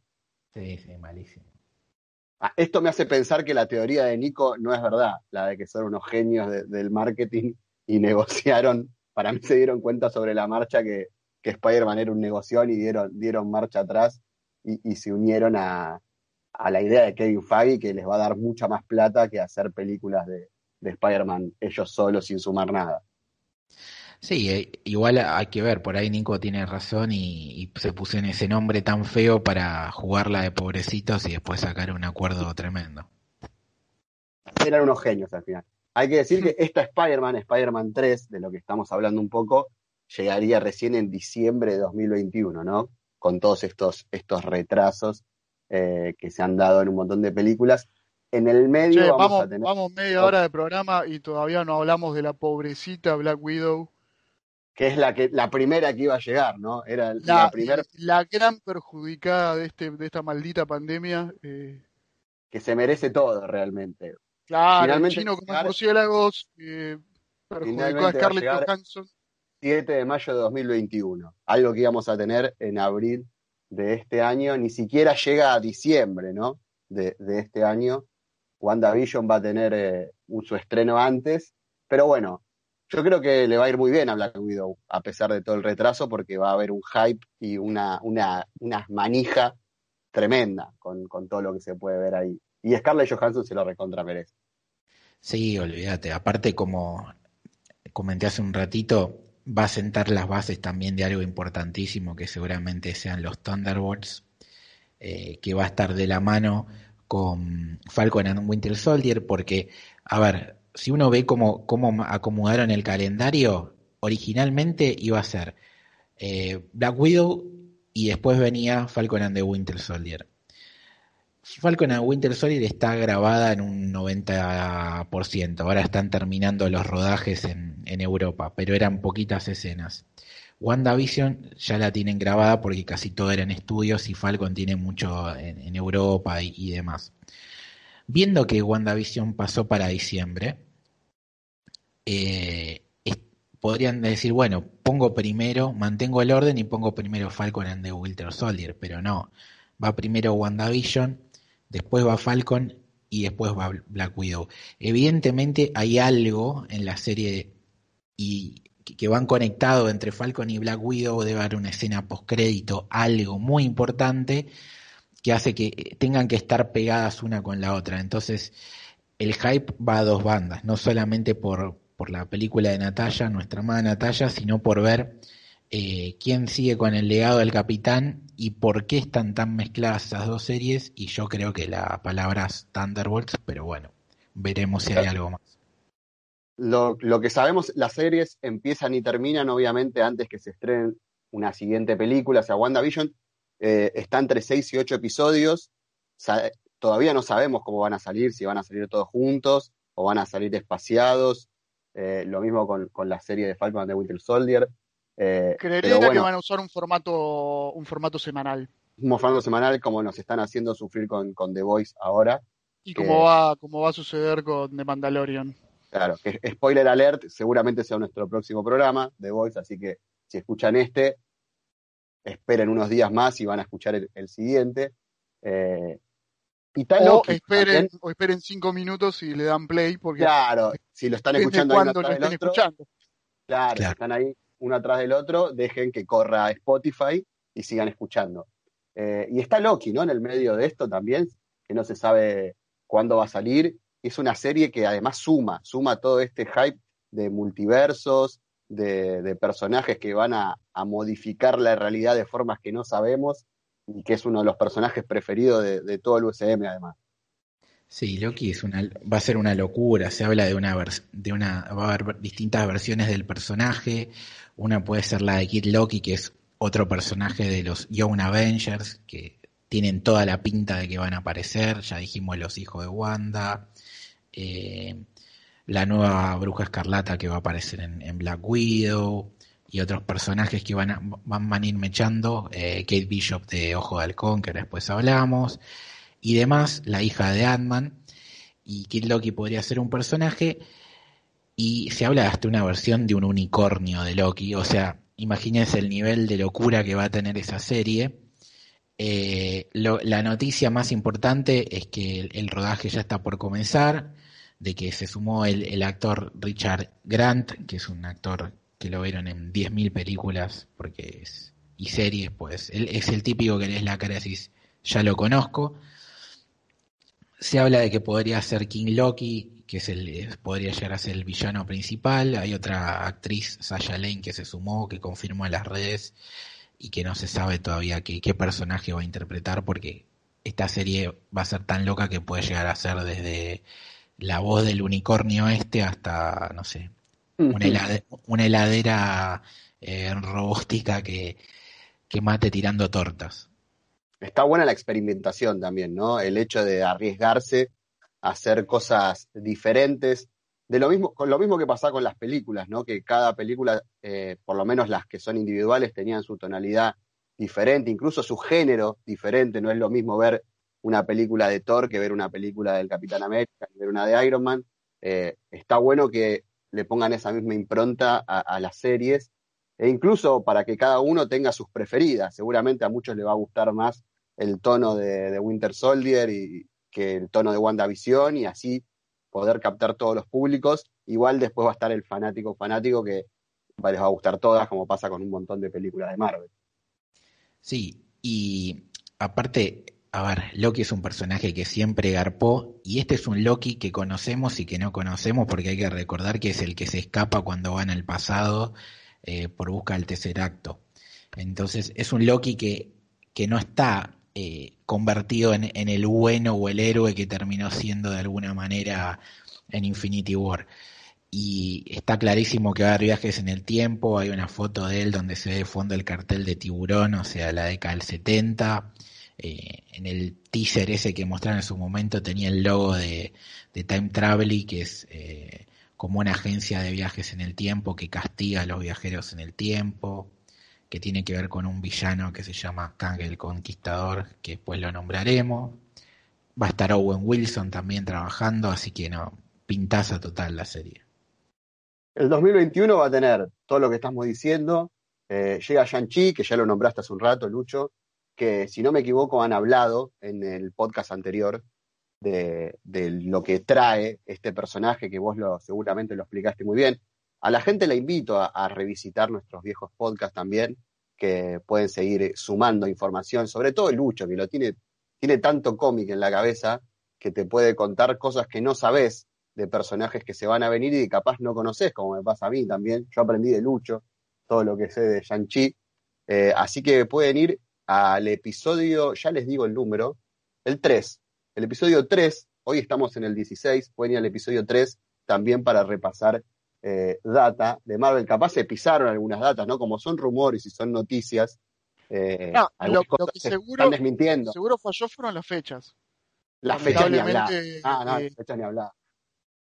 Sí, sí, malísimo. Ah, esto me hace pensar que la teoría de Nico no es verdad, la de que son unos genios del marketing y [LAUGHS] negociaron, para mí se dieron cuenta sobre la marcha que, que Spider-Man era un negocio y dieron, dieron marcha atrás y, se unieron a, la idea de Kevin Feige que les va a dar mucha más plata que hacer películas de, de Spider-Man ellos solos sin sumar nada. Sí, eh, igual hay que ver, por ahí Nico tiene razón y, se puso en ese nombre tan feo para jugarla de pobrecitos y después sacar un acuerdo tremendo. Eran unos genios al final. Hay que decir que [LAUGHS] esta Spider-Man, Spider-Man 3, de lo que estamos hablando un poco, llegaría recién en diciembre de 2021, ¿no? Con todos estos, estos retrasos eh, que se han dado en un montón de películas. En el medio vamos, a tener... Vamos media hora de programa y todavía no hablamos de la pobrecita Black Widow que es la que la primera que iba a llegar, ¿no? Era la, primera la gran perjudicada de este de esta maldita pandemia eh... que se merece todo realmente. Claro, Finalmente, el chino con murciélagos eh, perjudicó a Scarlett Johansson. 7 de mayo de 2021, algo que íbamos a tener en abril de este año, ni siquiera llega a diciembre, ¿no? De, de este año. WandaVision va a tener eh, su estreno antes, pero bueno, yo creo que le va a ir muy bien a Black Widow, a pesar de todo el retraso, porque va a haber un hype y una, una, una manija tremenda con, todo lo que se puede ver ahí. Y Scarlett Johansson se lo recontra merece. Sí, olvídate. Aparte, como comenté hace un ratito, va a sentar las bases también de algo importantísimo que seguramente sean los Thunderbolts, eh, que va a estar de la mano con Falcon and Winter Soldier, porque, a ver, si uno ve cómo, cómo acomodaron el calendario, originalmente iba a ser eh, Black Widow y después venía Falcon and the Winter Soldier. Falcon and Winter Soldier está grabada en un 90%, ahora están terminando los rodajes en, Europa, pero eran poquitas escenas. WandaVision ya la tienen grabada porque casi todo era en estudios y Falcon tiene mucho en, Europa y demás. Viendo que WandaVision pasó para diciembre, eh, podrían decir, bueno, pongo primero, mantengo el orden y pongo primero Falcon and the Winter Soldier, pero no, va primero WandaVision, después va Falcon y después va Black Widow. Evidentemente hay algo en la serie y que van conectados entre Falcon y Black Widow, debe haber una escena postcrédito, algo muy importante que hace que tengan que estar pegadas una con la otra. Entonces, el hype va a dos bandas, no solamente por, por la película de Natalia, nuestra amada Natalia, sino por ver eh, quién sigue con el legado del capitán y por qué están tan mezcladas esas dos series. Y yo creo que la palabra es Thunderbolts, pero bueno, veremos si hay algo más. Lo, lo, que sabemos, las series empiezan y terminan, obviamente, antes que se estrenen una siguiente película. O sea, WandaVision eh, está entre 6 y 8 episodios. Sa todavía no sabemos cómo van a salir, si van a salir todos juntos o van a salir espaciados. Eh, lo mismo con, con, la serie de Falcon de Winter Soldier. Eh, Creería bueno, que van a usar un formato, un formato semanal. Un formato semanal como nos están haciendo sufrir con, con The Voice ahora. Y como va, como va a suceder con The Mandalorian. Claro, que spoiler alert, seguramente sea nuestro próximo programa, The Voice, así que si escuchan este, esperen unos días más y van a escuchar el, el siguiente. Eh, y tal o, esperen, o esperen cinco minutos y le dan play, porque claro, si lo están escuchando cuando lo estén otro, escuchando. Claro, claro, están ahí uno atrás del otro, dejen que corra Spotify y sigan escuchando. Eh, y está Loki, ¿no? En el medio de esto también, que no se sabe cuándo va a salir. Es una serie que además suma, suma todo este hype de multiversos, de, personajes que van a, modificar la realidad de formas que no sabemos y que es uno de los personajes preferidos de, todo el USM además. Sí, Loki es una, va a ser una locura. Se habla de una, de una, va a haber distintas versiones del personaje. Una puede ser la de Kid Loki, que es otro personaje de los Young Avengers, que tienen toda la pinta de que van a aparecer. Ya dijimos los hijos de Wanda. Eh, la nueva Bruja Escarlata que va a aparecer en, Black Widow. Y otros personajes que van a, van, a ir mechando. Eh, Kate Bishop de Ojo de Halcón, que después hablamos y demás, la hija de Ant-Man, y Kid Loki podría ser un personaje, y se habla hasta una versión de un unicornio de Loki, o sea, imagínense el nivel de locura que va a tener esa serie. Eh, la noticia más importante es que el, rodaje ya está por comenzar, de que se sumó el, el actor Richard Grant, que es un actor que lo vieron en 10.000 películas porque es, y series, pues él es el típico que lees la cara ya lo conozco. Se habla de que podría ser King Loki, que es el, podría llegar a ser el villano principal. Hay otra actriz, Sasha Lane, que se sumó, que confirmó en las redes y que no se sabe todavía qué, qué personaje va a interpretar porque esta serie va a ser tan loca que puede llegar a ser desde la voz del unicornio este hasta, no sé, una, helade, una heladera eh, robótica que, que mate tirando tortas está buena la experimentación también, ¿no? El hecho de arriesgarse a hacer cosas diferentes. De lo mismo, con lo mismo que pasaba con las películas, ¿no? Que cada película, eh, por lo menos las que son individuales, tenían su tonalidad diferente, incluso su género diferente. No es lo mismo ver una película de Thor que ver una película del Capitán América, que ver una de Iron Man. Eh, está bueno que le pongan esa misma impronta a, las series e incluso para que cada uno tenga sus preferidas. Seguramente a muchos les va a gustar más el tono de, de, Winter Soldier y que el tono de WandaVision y así poder captar todos los públicos. Igual después va a estar el fanático fanático que les va a gustar todas, como pasa con un montón de películas de Marvel. Sí, y aparte, a ver, Loki es un personaje que siempre garpó y este es un Loki que conocemos y que no conocemos porque hay que recordar que es el que se escapa cuando va en el pasado eh, por busca del tercer acto. Entonces es un Loki que, que no está eh, convertido en, en, el bueno o el héroe que terminó siendo de alguna manera en Infinity War. Y está clarísimo que va a haber viajes en el tiempo, hay una foto de él donde se ve de fondo el cartel de tiburón, o sea, la década del 70. Eh, en el teaser ese que mostraron en su momento tenía el logo de, Time Travel, que es eh, como una agencia de viajes en el tiempo que castiga a los viajeros en el tiempo que tiene que ver con un villano que se llama Kang el Conquistador, que después lo nombraremos. Va a estar Owen Wilson también trabajando, así que no, pintaza total la serie. El 2021 va a tener todo lo que estamos diciendo. Eh, llega Shang-Chi, que ya lo nombraste hace un rato, Lucho, que si no me equivoco han hablado en el podcast anterior de, de lo que trae este personaje, que vos lo, seguramente lo explicaste muy bien. A la gente la invito a, revisitar nuestros viejos podcasts también, que pueden seguir sumando información, sobre todo el Lucho, que lo tiene, tiene tanto cómic en la cabeza que te puede contar cosas que no sabes de personajes que se van a venir y capaz no conoces, como me pasa a mí también. Yo aprendí de Lucho, todo lo que sé de Shang-Chi. Eh, así que pueden ir al episodio, ya les digo el número, el 3. El episodio 3, hoy estamos en el 16, pueden ir al episodio 3 también para repasar eh, data de Marvel. Capaz se pisaron algunas datas, ¿no? Como son rumores y son noticias. Eh, no, lo, que seguro, desmintiendo. Seguro falló fueron las fechas. Las fechas ni hablar. Ah, no, las fechas ni hablar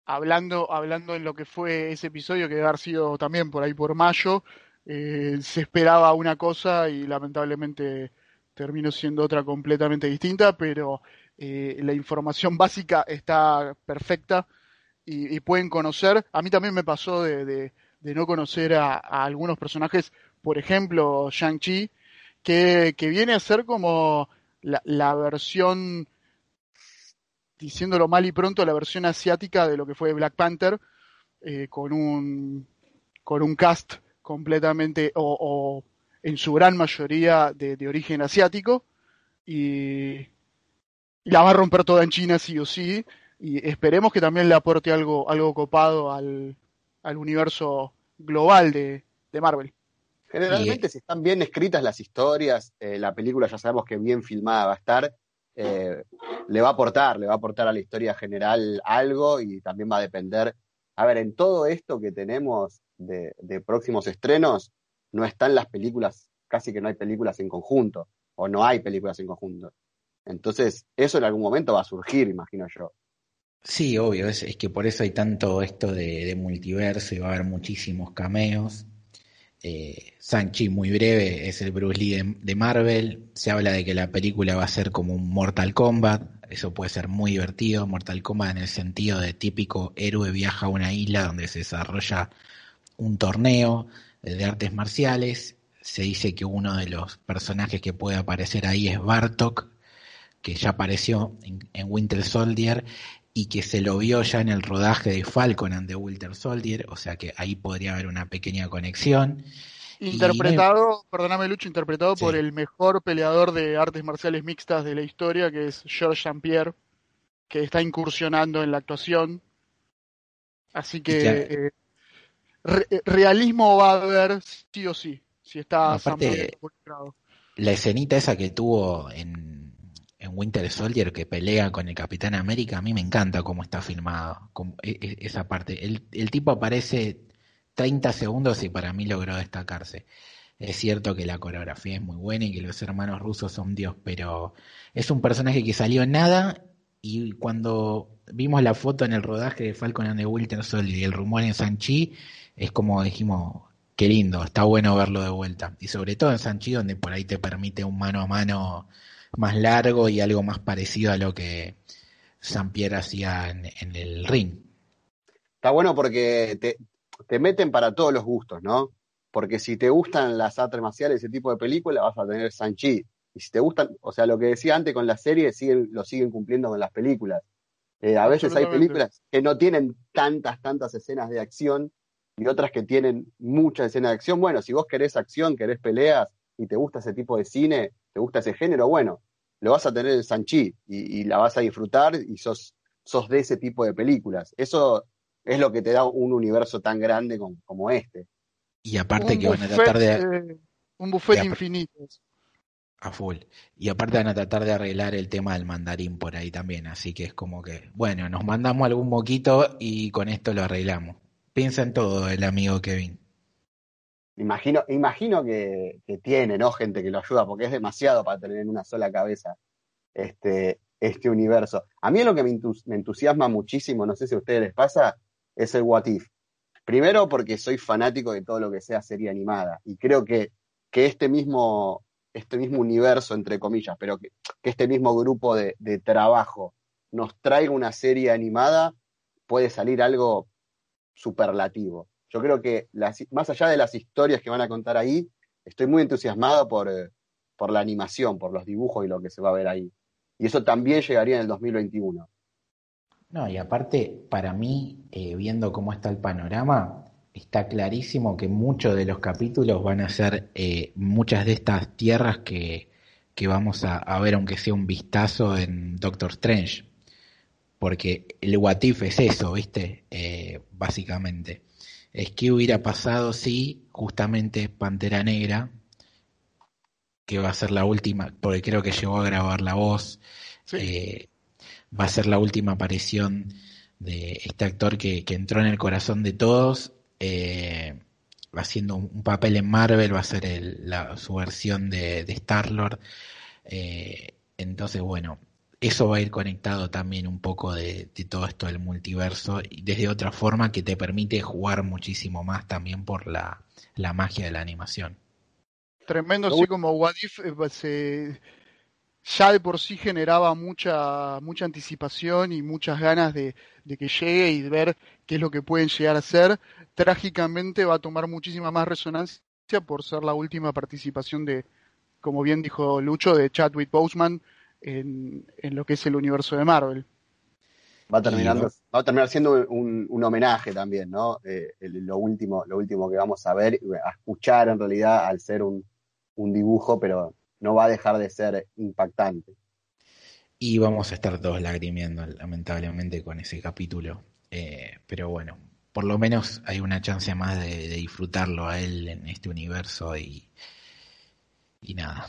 hablando, hablando en lo que fue ese episodio, que debe haber sido también por ahí por mayo, eh, se esperaba una cosa y lamentablemente terminó siendo otra completamente distinta, pero eh, la información básica está perfecta y, pueden conocer. A mí también me pasó de, no conocer a, algunos personajes, por ejemplo, Shang-Chi, que, viene a ser como la, versión diciéndolo mal y pronto, la versión asiática de lo que fue Black Panther, eh, con, un, con un cast completamente, o, en su gran mayoría de, origen asiático, y, la va a romper toda en China sí o sí, y esperemos que también le aporte algo, algo copado al, universo global de, Marvel. Generalmente, si están bien escritas las historias, eh, la película ya sabemos que bien filmada va a estar, eh, le va a aportar, le va a aportar a la historia general algo y también va a depender. A ver, en todo esto que tenemos de, próximos estrenos, no están las películas, casi que no hay películas en conjunto, o no hay películas en conjunto. Entonces, eso en algún momento va a surgir, imagino yo. Sí, obvio, es, que por eso hay tanto esto de, de multiverso y va a haber muchísimos cameos. Eh, Sanchi, muy breve, es el Bruce Lee de, Marvel. Se habla de que la película va a ser como un Mortal Kombat. Eso puede ser muy divertido. Mortal Kombat en el sentido de típico héroe viaja a una isla donde se desarrolla un torneo de artes marciales. Se dice que uno de los personajes que puede aparecer ahí es Bartok, que ya apareció en Winter Soldier y que se lo vio ya en el rodaje de Falcon and the Winter Soldier, o sea que ahí podría haber una pequeña conexión. Interpretado, perdóname Lucho, interpretado por el mejor peleador de artes marciales mixtas de la historia, que es George St. Pierre, que está incursionando en la actuación. Así que eh, eh, realismo va a haber sí o sí, si está Aparte, La escenita esa que tuvo en en Winter Soldier que pelea con el Capitán América, a mí me encanta cómo está filmado, e, e, esa parte. El, el, tipo aparece 30 segundos y para mí logró destacarse. Es cierto que la coreografía es muy buena y que los hermanos rusos son Dios, pero es un personaje que salió nada y cuando vimos la foto en el rodaje de Falcon and the Winter Soldier y el rumor en Sanchi, es como dijimos, qué lindo, está bueno verlo de vuelta. Y sobre todo en Sanchi, donde por ahí te permite un mano a mano más largo y algo más parecido a lo que Pierre hacía en, el ring. Está bueno porque te, te, meten para todos los gustos, ¿no? Porque si te gustan las artes marciales, ese tipo de películas, vas a tener Sanchi. Y si te gustan, o sea, lo que decía antes con la serie, siguen, lo siguen cumpliendo con las películas. Eh, a veces hay películas que no tienen tantas, tantas escenas de acción y otras que tienen muchas escenas de acción. Bueno, si vos querés acción, querés peleas y te gusta ese tipo de cine, te gusta ese género, bueno, lo vas a tener en Sanchi y, la vas a disfrutar y sos, sos de ese tipo de películas. Eso es lo que te da un universo tan grande como, este. Y aparte que van a tratar de... un buffet infinito. A full. Y aparte van a tratar de arreglar el tema del mandarín por ahí también. Así que es como que, bueno, nos mandamos algún moquito y con esto lo arreglamos. Piensa en todo el amigo Kevin. Imagino, imagino que, tiene, ¿no? Gente que lo ayuda, porque es demasiado para tener en una sola cabeza este, este universo. A mí lo que me, entusiasma muchísimo, no sé si a ustedes les pasa, es el What If. Primero porque soy fanático de todo lo que sea serie animada y creo que, que este, mismo, este mismo universo, entre comillas, pero que, este mismo grupo de trabajo nos traiga una serie animada, puede salir algo superlativo. Yo creo que más allá de las historias que van a contar ahí, estoy muy entusiasmado por, eh, por la animación, por los dibujos y lo que se va a ver ahí. Y eso también llegaría en el 2021. No, y aparte, para mí, eh, viendo cómo está el panorama, está clarísimo que muchos de los capítulos van a ser eh, muchas de estas tierras que, que vamos a, ver, aunque sea un vistazo en Doctor Strange. porque el what if es eso, ¿viste? Básicamente. Es que hubiera pasado si justamente Pantera Negra, que va a ser la última, porque creo que llegó a grabar la voz, eh, va a ser la última aparición de este actor que, entró en el corazón de todos, eh, haciendo un, papel en Marvel, va a ser la, su versión de, de Star-Lord. Eh, entonces, bueno, eso va a ir conectado también un poco de, todo esto del multiverso y desde otra forma que te permite jugar muchísimo más también por la, magia de la animación. Tremendo, así como What If eh, ya de por sí generaba mucha, mucha anticipación y muchas ganas de, que llegue y de ver qué es lo que pueden llegar a ser. Trágicamente va a tomar muchísima más resonancia por ser la última participación de, como bien dijo Lucho, de Chadwick Boseman en, lo que es el universo de Marvel. Va, terminando, va a terminar siendo un, homenaje también, ¿no? Eh, lo, último, lo último que vamos a ver, a escuchar en realidad al ser un, un dibujo, pero no va a dejar de ser impactante. Y vamos a estar todos lagrimiendo, lamentablemente, con ese capítulo. Eh, pero bueno, por lo menos hay una chance más de, disfrutarlo a él en este universo y, y nada.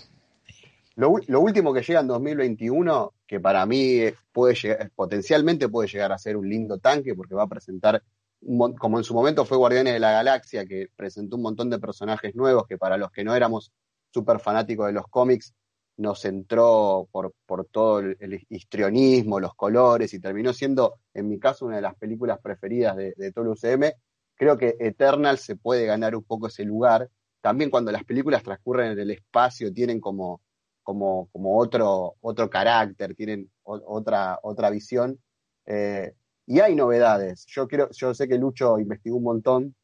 Lo, último que llega en 2021, que para mí puede llegar, potencialmente puede llegar a ser un lindo tanque, porque va a presentar, como en su momento fue Guardianes de la Galaxia, que presentó un montón de personajes nuevos que para los que no éramos súper fanático de los cómics, nos entró por, por todo el, histrionismo, los colores, y terminó siendo, en mi caso, una de las películas preferidas de, todo el UCM. Creo que Eternal se puede ganar un poco ese lugar. También cuando las películas transcurren en el espacio, tienen como, como, como otro, otro carácter, tienen otra, otra visión. Eh, y hay novedades. Yo, quiero, yo sé que Lucho investigó un montón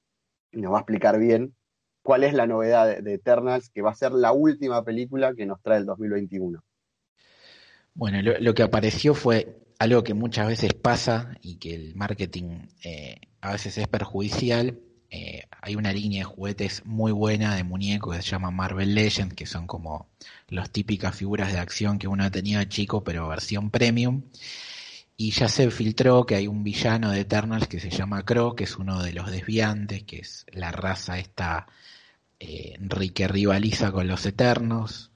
y nos va a explicar bien cuál es la novedad de, Eternals, que va a ser la última película que nos trae el 2021. Bueno, lo, que apareció fue algo que muchas veces pasa y que el marketing eh, a veces es perjudicial. Eh, hay una línea de juguetes muy buena de muñecos que se llama Marvel Legends, que son como las típicas figuras de acción que uno tenía chico, pero versión premium. Y ya se filtró que hay un villano de Eternals que se llama Crow, que es uno de los desviantes, que es la raza esta eh, que rivaliza con los Eternos.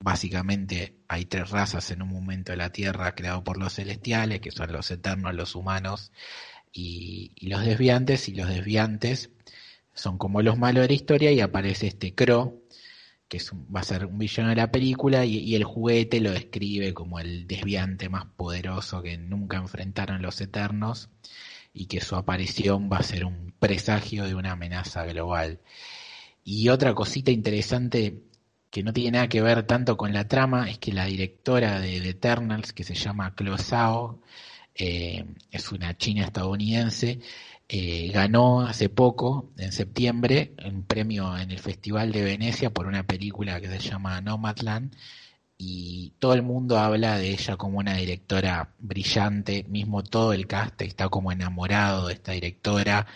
Básicamente hay tres razas en un momento de la Tierra creado por los celestiales, que son los Eternos, los humanos y, los desviantes. Y los desviantes son como los malos de la historia y aparece este Crow que va a ser un villano de la película, y, el juguete lo describe como el desviante más poderoso que nunca enfrentaron los Eternos, y que su aparición va a ser un presagio de una amenaza global. Y otra cosita interesante que no tiene nada que ver tanto con la trama es que la directora de, The Eternals, que se llama Chloe Zhao, eh, es una china estadounidense, eh, ganó hace poco, en septiembre, un premio en el Festival de Venecia por una película que se llama Nomadland y todo el mundo habla de ella como una directora brillante, mismo todo el cast está como enamorado de esta directora.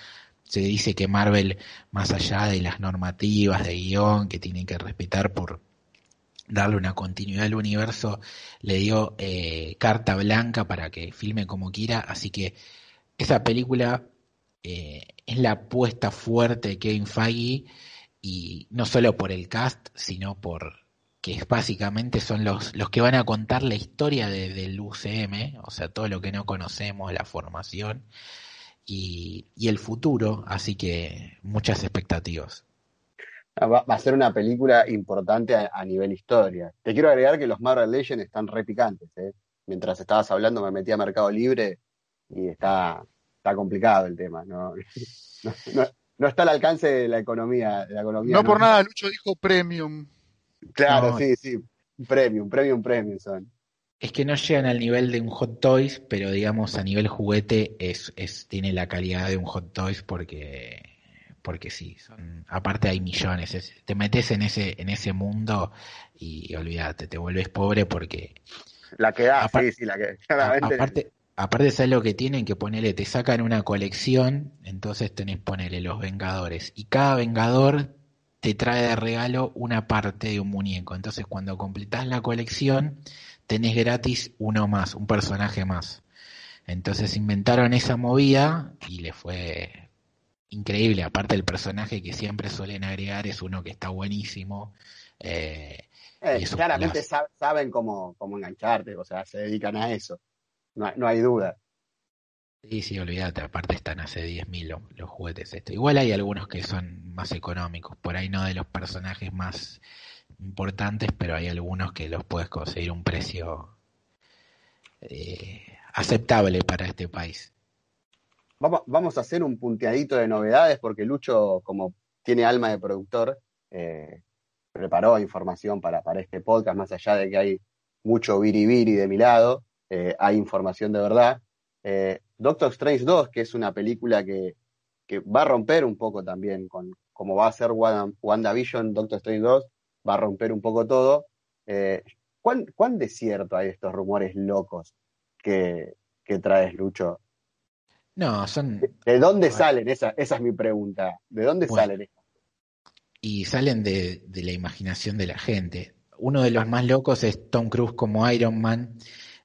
Se dice que Marvel, más allá de las normativas de guion que tienen que respetar por darle una continuidad al universo, le dio eh, carta blanca para que filme como quiera, así que esa película eh, es la apuesta fuerte de Kevin Feige y no solo por el cast, sino por que básicamente son los, los que van a contar la historia del UCM, o sea, todo lo que no conocemos, la formación y, el futuro, así que muchas expectativas. Ah, va, a ser una película importante a, nivel historia. Te quiero agregar que los Marvel Legends están re picantes. ¿eh? Mientras estabas hablando me metí a Mercado Libre y está, está complicado el tema, ¿no? [LAUGHS] No, está al alcance de la economía. De la economía no, por nada, Lucho dijo premium. Claro, sí, sí, premium, premium, premium son. Es que no llegan al nivel de un Hot Toys, pero digamos a nivel juguete es, es tiene la calidad de un Hot Toys porque porque sí, son, aparte hay millones, te metes en ese en ese mundo y olvídate, te vuelves pobre porque la que da, sí, sí, la que [LAUGHS] aparte aparte de lo que tienen que ponerle, te sacan una colección, entonces tenés ponerle los Vengadores. Y cada Vengador te trae de regalo una parte de un muñeco. Entonces cuando completás la colección, tenés gratis uno más, un personaje más. Entonces inventaron esa movida y le fue increíble. Aparte el personaje que siempre suelen agregar es uno que está buenísimo. Eh, eh, claramente saben cómo, cómo engancharte, o sea, se dedican a eso. No, no hay duda. Sí, sí, olvídate, aparte están hace 10.000 los, los juguetes. Esto. Igual hay algunos que son más económicos, por ahí no de los personajes más importantes, pero hay algunos que los puedes conseguir un precio eh, aceptable para este país. Vamos, a hacer un punteadito de novedades porque Lucho, como tiene alma de productor, eh, preparó información para, este podcast, más allá de que hay mucho biribiri de mi lado, eh, hay información de verdad. Eh, Doctor Strange 2, que es una película que, va a romper un poco también con como va a ser WandaVision, Doctor Strange 2, va a romper un poco todo. ¿cuán, ¿Cuán desierto hay estos rumores locos que, traes, Lucho? No, son... ¿De dónde salen? Esa, esa es mi pregunta. ¿De dónde salen? Y salen de, de, la imaginación de la gente. Uno de los más locos es Tom Cruise como Iron Man,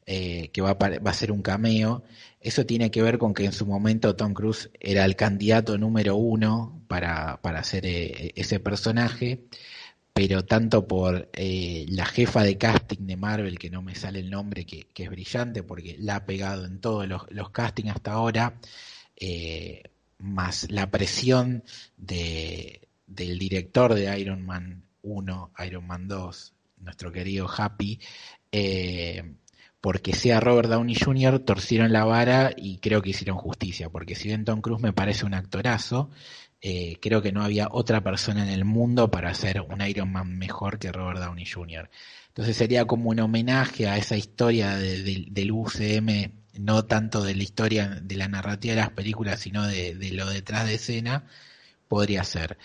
eh, que va a, va a ser un cameo. Eso tiene que ver con que en su momento Tom Cruise era el candidato número uno para, para hacer eh, ese personaje, pero tanto por eh, la jefa de casting de Marvel, que no me sale el nombre, que, es brillante porque la ha pegado en todos los, los castings hasta ahora, más la presión de, del director de Iron Man 1, Iron Man 2, nuestro querido Happy, eh, porque sea Robert Downey Jr., torcieron la vara y creo que hicieron justicia, porque si bien Tom Cruise me parece un actorazo, eh, creo que no había otra persona en el mundo para hacer un Iron Man mejor que Robert Downey Jr. Entonces sería como un homenaje a esa historia del UCM, no tanto de la historia, de la narrativa de las películas, sino de lo detrás de escena, podría ser.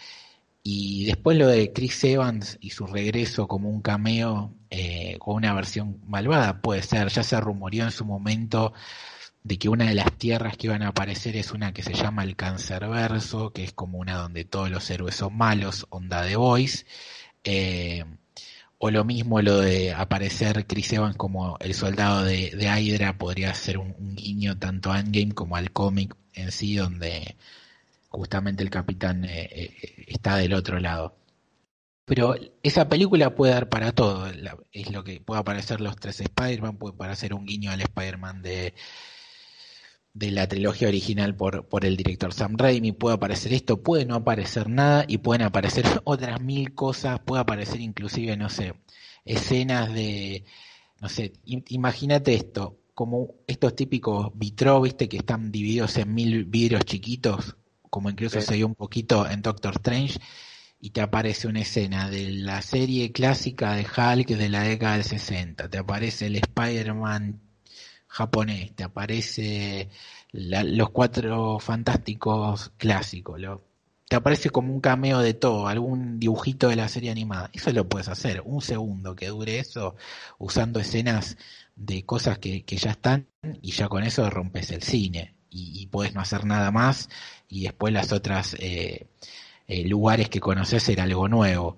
Y después lo de Chris Evans y su regreso como un cameo eh, con una versión malvada, puede ser. Ya se rumoreó en su momento de que una de las tierras que iban a aparecer es una que se llama el Cancerverso, que es como una donde todos los héroes son malos, onda de Voice. Eh, o lo mismo lo de aparecer Chris Evans como el soldado de, de Hydra podría ser un, un guiño tanto a Endgame como al cómic en sí, donde justamente el capitán eh, eh, está del otro lado. Pero esa película puede dar para todo. es lo que puede aparecer los tres Spider-Man, puede aparecer un guiño al Spider-Man de, de la trilogía original por, por el director Sam Raimi, puede aparecer esto, puede no aparecer nada y pueden aparecer [LAUGHS] otras mil cosas, puede aparecer inclusive, no sé, escenas de, no sé, imagínate esto, como estos típicos vitro, viste, que están divididos en mil vidrios chiquitos, como incluso se dio un poquito en Doctor Strange, y te aparece una escena de la serie clásica de Hulk de la década del 60, te aparece el Spider-Man japonés, te aparece los cuatro fantásticos clásicos, te aparece como un cameo de todo, algún dibujito de la serie animada. Eso lo puedes hacer, un segundo que dure eso, usando escenas de cosas que, que ya están y ya con eso rompes el cine y, puedes no hacer nada más y después las otras eh, eh, lugares que conoces era algo nuevo.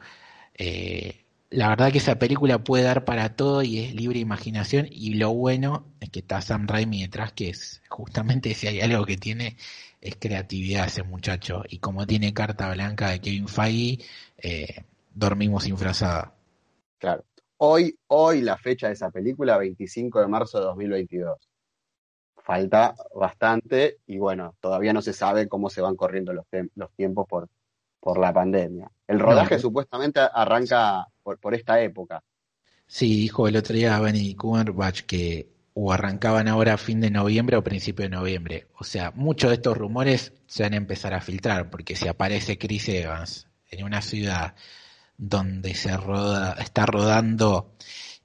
Eh, la verdad que esa película puede dar para todo y es libre imaginación y lo bueno es que está Sam Raimi detrás que es justamente [LAUGHS] si hay algo que tiene es creatividad ese muchacho y como tiene carta blanca de Kevin Feige dormimos infrazada. Claro. Hoy, hoy la fecha de esa película, 25 de marzo de 2022 falta bastante y bueno, todavía no se sabe cómo se van corriendo los, los tiempos por, por la pandemia. El rodaje supuestamente arranca por, esta época. Sí, dijo el otro día Benny Cumberbatch que o arrancaban ahora a fin de noviembre o principio de noviembre. O sea, muchos de estos rumores se van a empezar a filtrar porque si aparece Chris Evans en una ciudad donde se roda, está rodando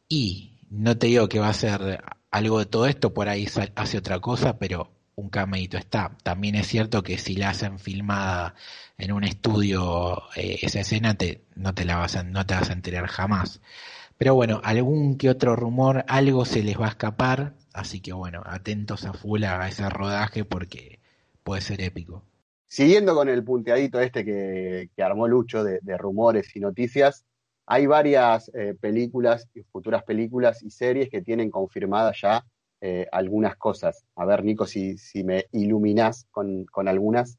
y no te digo que va a ser algo de todo esto, por ahí hace otra cosa, pero un cameito está. También es cierto que si la hacen filmada en un estudio eh, esa escena te, no te la vas a, no te vas a enterar jamás. Pero bueno, algún que otro rumor, algo se les va a escapar, así que bueno, atentos a full a ese rodaje porque puede ser épico. Siguiendo con el punteadito este que, que armó Lucho de, rumores y noticias, hay varias eh, películas y futuras películas y series que tienen confirmada ya eh, algunas cosas. A ver, Nico, si, si me iluminás con, con algunas.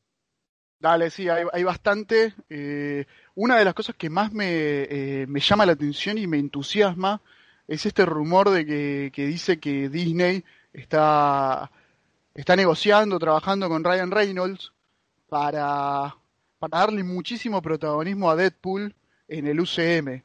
Dale, sí, hay, hay bastante. Eh, una de las cosas que más me, eh, me, llama la atención y me entusiasma es este rumor de que, que dice que Disney está, está negociando, trabajando con Ryan Reynolds para, para darle muchísimo protagonismo a Deadpool en el UCM.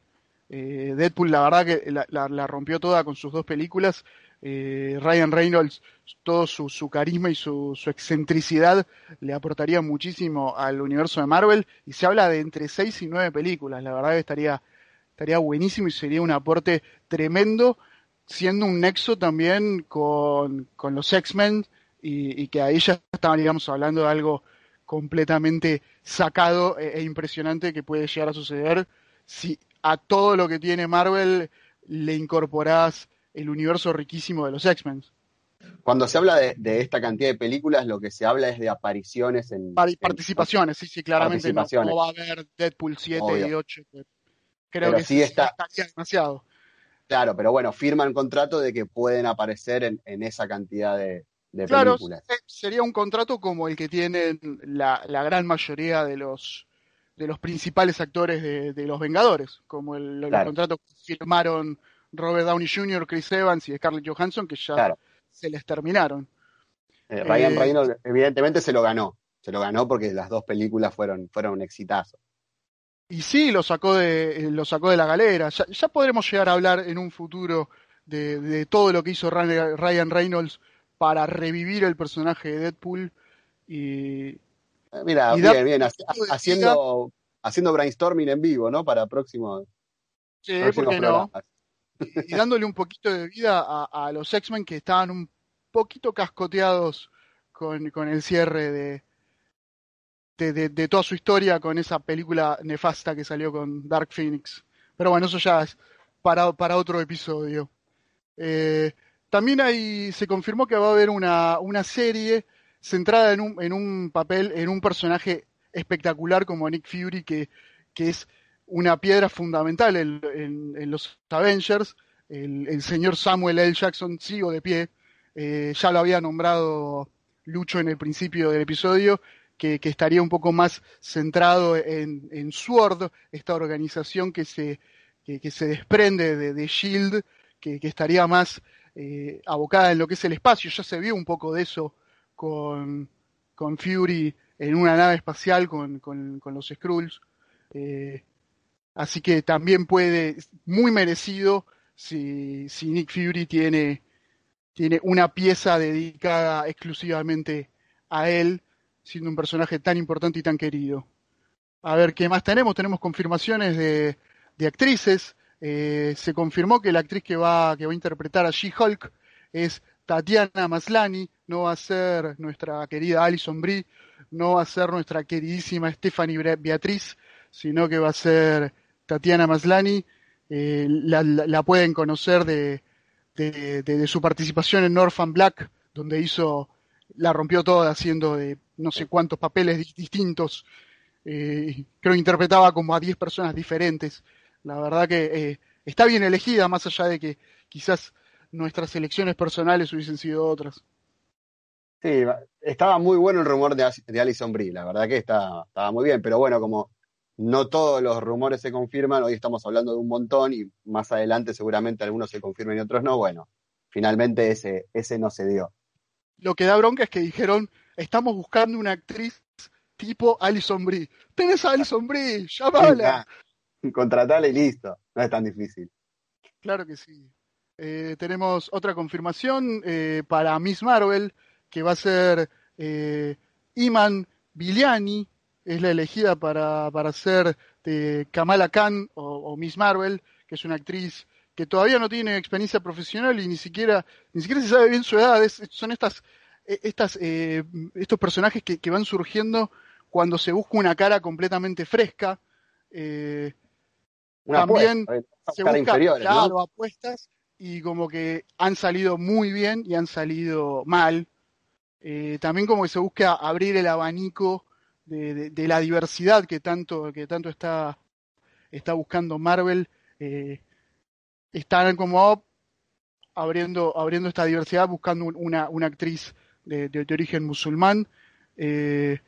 Deadpool, la verdad que la, rompió toda con sus dos películas. Eh, Ryan Reynolds, todo su, carisma y su, excentricidad le aportaría muchísimo al universo de Marvel. Y se habla de entre seis y nueve películas. La verdad que estaría, estaría buenísimo y sería un aporte tremendo, siendo un nexo también con, con los X-Men y, y, que ahí ya estaban, digamos, hablando de algo completamente sacado e, e impresionante que puede llegar a suceder si a todo lo que tiene Marvel le incorporás el universo riquísimo de los X-Men. Cuando se habla de, de, esta cantidad de películas, lo que se habla es de apariciones en... Participaciones, en, sí, sí, claramente no, no, va a haber Deadpool 7 Obvio. y 8. Creo pero que sí está... demasiado. Claro, pero bueno, firman contrato de que pueden aparecer en, en esa cantidad de, de claro, películas. sería un contrato como el que tienen la, la gran mayoría de los de los principales actores de, de los Vengadores, como el, claro. los contratos que firmaron Robert Downey Jr., Chris Evans y Scarlett Johansson, que ya claro. se les terminaron. Eh, Ryan eh, Reynolds evidentemente se lo ganó, se lo ganó porque las dos películas fueron, fueron un exitazo. Y sí, lo sacó de, lo sacó de la galera. Ya, ya podremos llegar a hablar en un futuro de, de, todo lo que hizo Ryan Reynolds para revivir el personaje de Deadpool y, Mira, y bien, bien, haciendo, haciendo brainstorming en vivo, ¿no? Para próximos. Sí, ¿por qué no? Y dándole un poquito de vida a, a los X-Men que estaban un poquito cascoteados con, con el cierre de, de, de, toda su historia con esa película nefasta que salió con Dark Phoenix. Pero bueno, eso ya es para, para otro episodio. Eh, también hay, se confirmó que va a haber una, una serie centrada en un, en un papel, en un personaje espectacular como Nick Fury, que, que es una piedra fundamental en, los Avengers. El, señor Samuel L. Jackson sigo de pie. Eh, ya lo había nombrado Lucho en el principio del episodio, que, estaría un poco más centrado en, Sword, esta organización que se, que, se desprende de, de Shield, que, estaría más eh, abocada en lo que es el espacio. Ya se vio un poco de eso con, con Fury en una nave espacial con, con, con los Skrulls. Eh, así que también puede, muy merecido, si, Nick Fury tiene, tiene una pieza dedicada exclusivamente a él, siendo un personaje tan importante y tan querido. A ver, ¿qué más tenemos? Tenemos confirmaciones de, de actrices. Eh, se confirmó que la actriz que va, que va a interpretar a She-Hulk es Tatiana Maslani, no va a ser nuestra querida Alison Brie, no va a ser nuestra queridísima Stephanie Beatriz, sino que va a ser Tatiana Maslani. Eh, la, pueden conocer de, de, su participación en Orphan Black, donde hizo, la rompió toda haciendo de no sé cuántos papeles distintos. Eh, creo que interpretaba como a 10 personas diferentes. La verdad que eh, está bien elegida, más allá de que quizás nuestras elecciones personales hubiesen sido otras. Sí, estaba muy bueno el rumor de, de Alison Brie, la verdad que estaba muy bien, pero bueno, como no todos los rumores se confirman, hoy estamos hablando de un montón y más adelante seguramente algunos se confirmen y otros no, bueno, finalmente ese, ese no se dio. Lo que da bronca es que dijeron, estamos buscando una actriz tipo Alison Brie. Tenés a Alison Brie, llámala. [LAUGHS] Contratala y listo, no es tan difícil. Claro que sí. Eh, tenemos otra confirmación eh, para Miss Marvel, que va a ser eh, Iman Biliani, es la elegida para, para ser de Kamala Khan o, o, Miss Marvel, que es una actriz que todavía no tiene experiencia profesional y ni siquiera, ni siquiera se sabe bien su edad. Es, son estas, estas, eh, estos personajes que, que, van surgiendo cuando se busca una cara completamente fresca. Eh, una también apuesta, se busca, claro, ¿no? apuestas y como que han salido muy bien y han salido mal. Eh, también como que se busca abrir el abanico de, de, de, la diversidad que tanto, que tanto está, está buscando Marvel. Eh, están como abriendo, abriendo esta diversidad, buscando una, una actriz de, de, origen musulmán. Eh,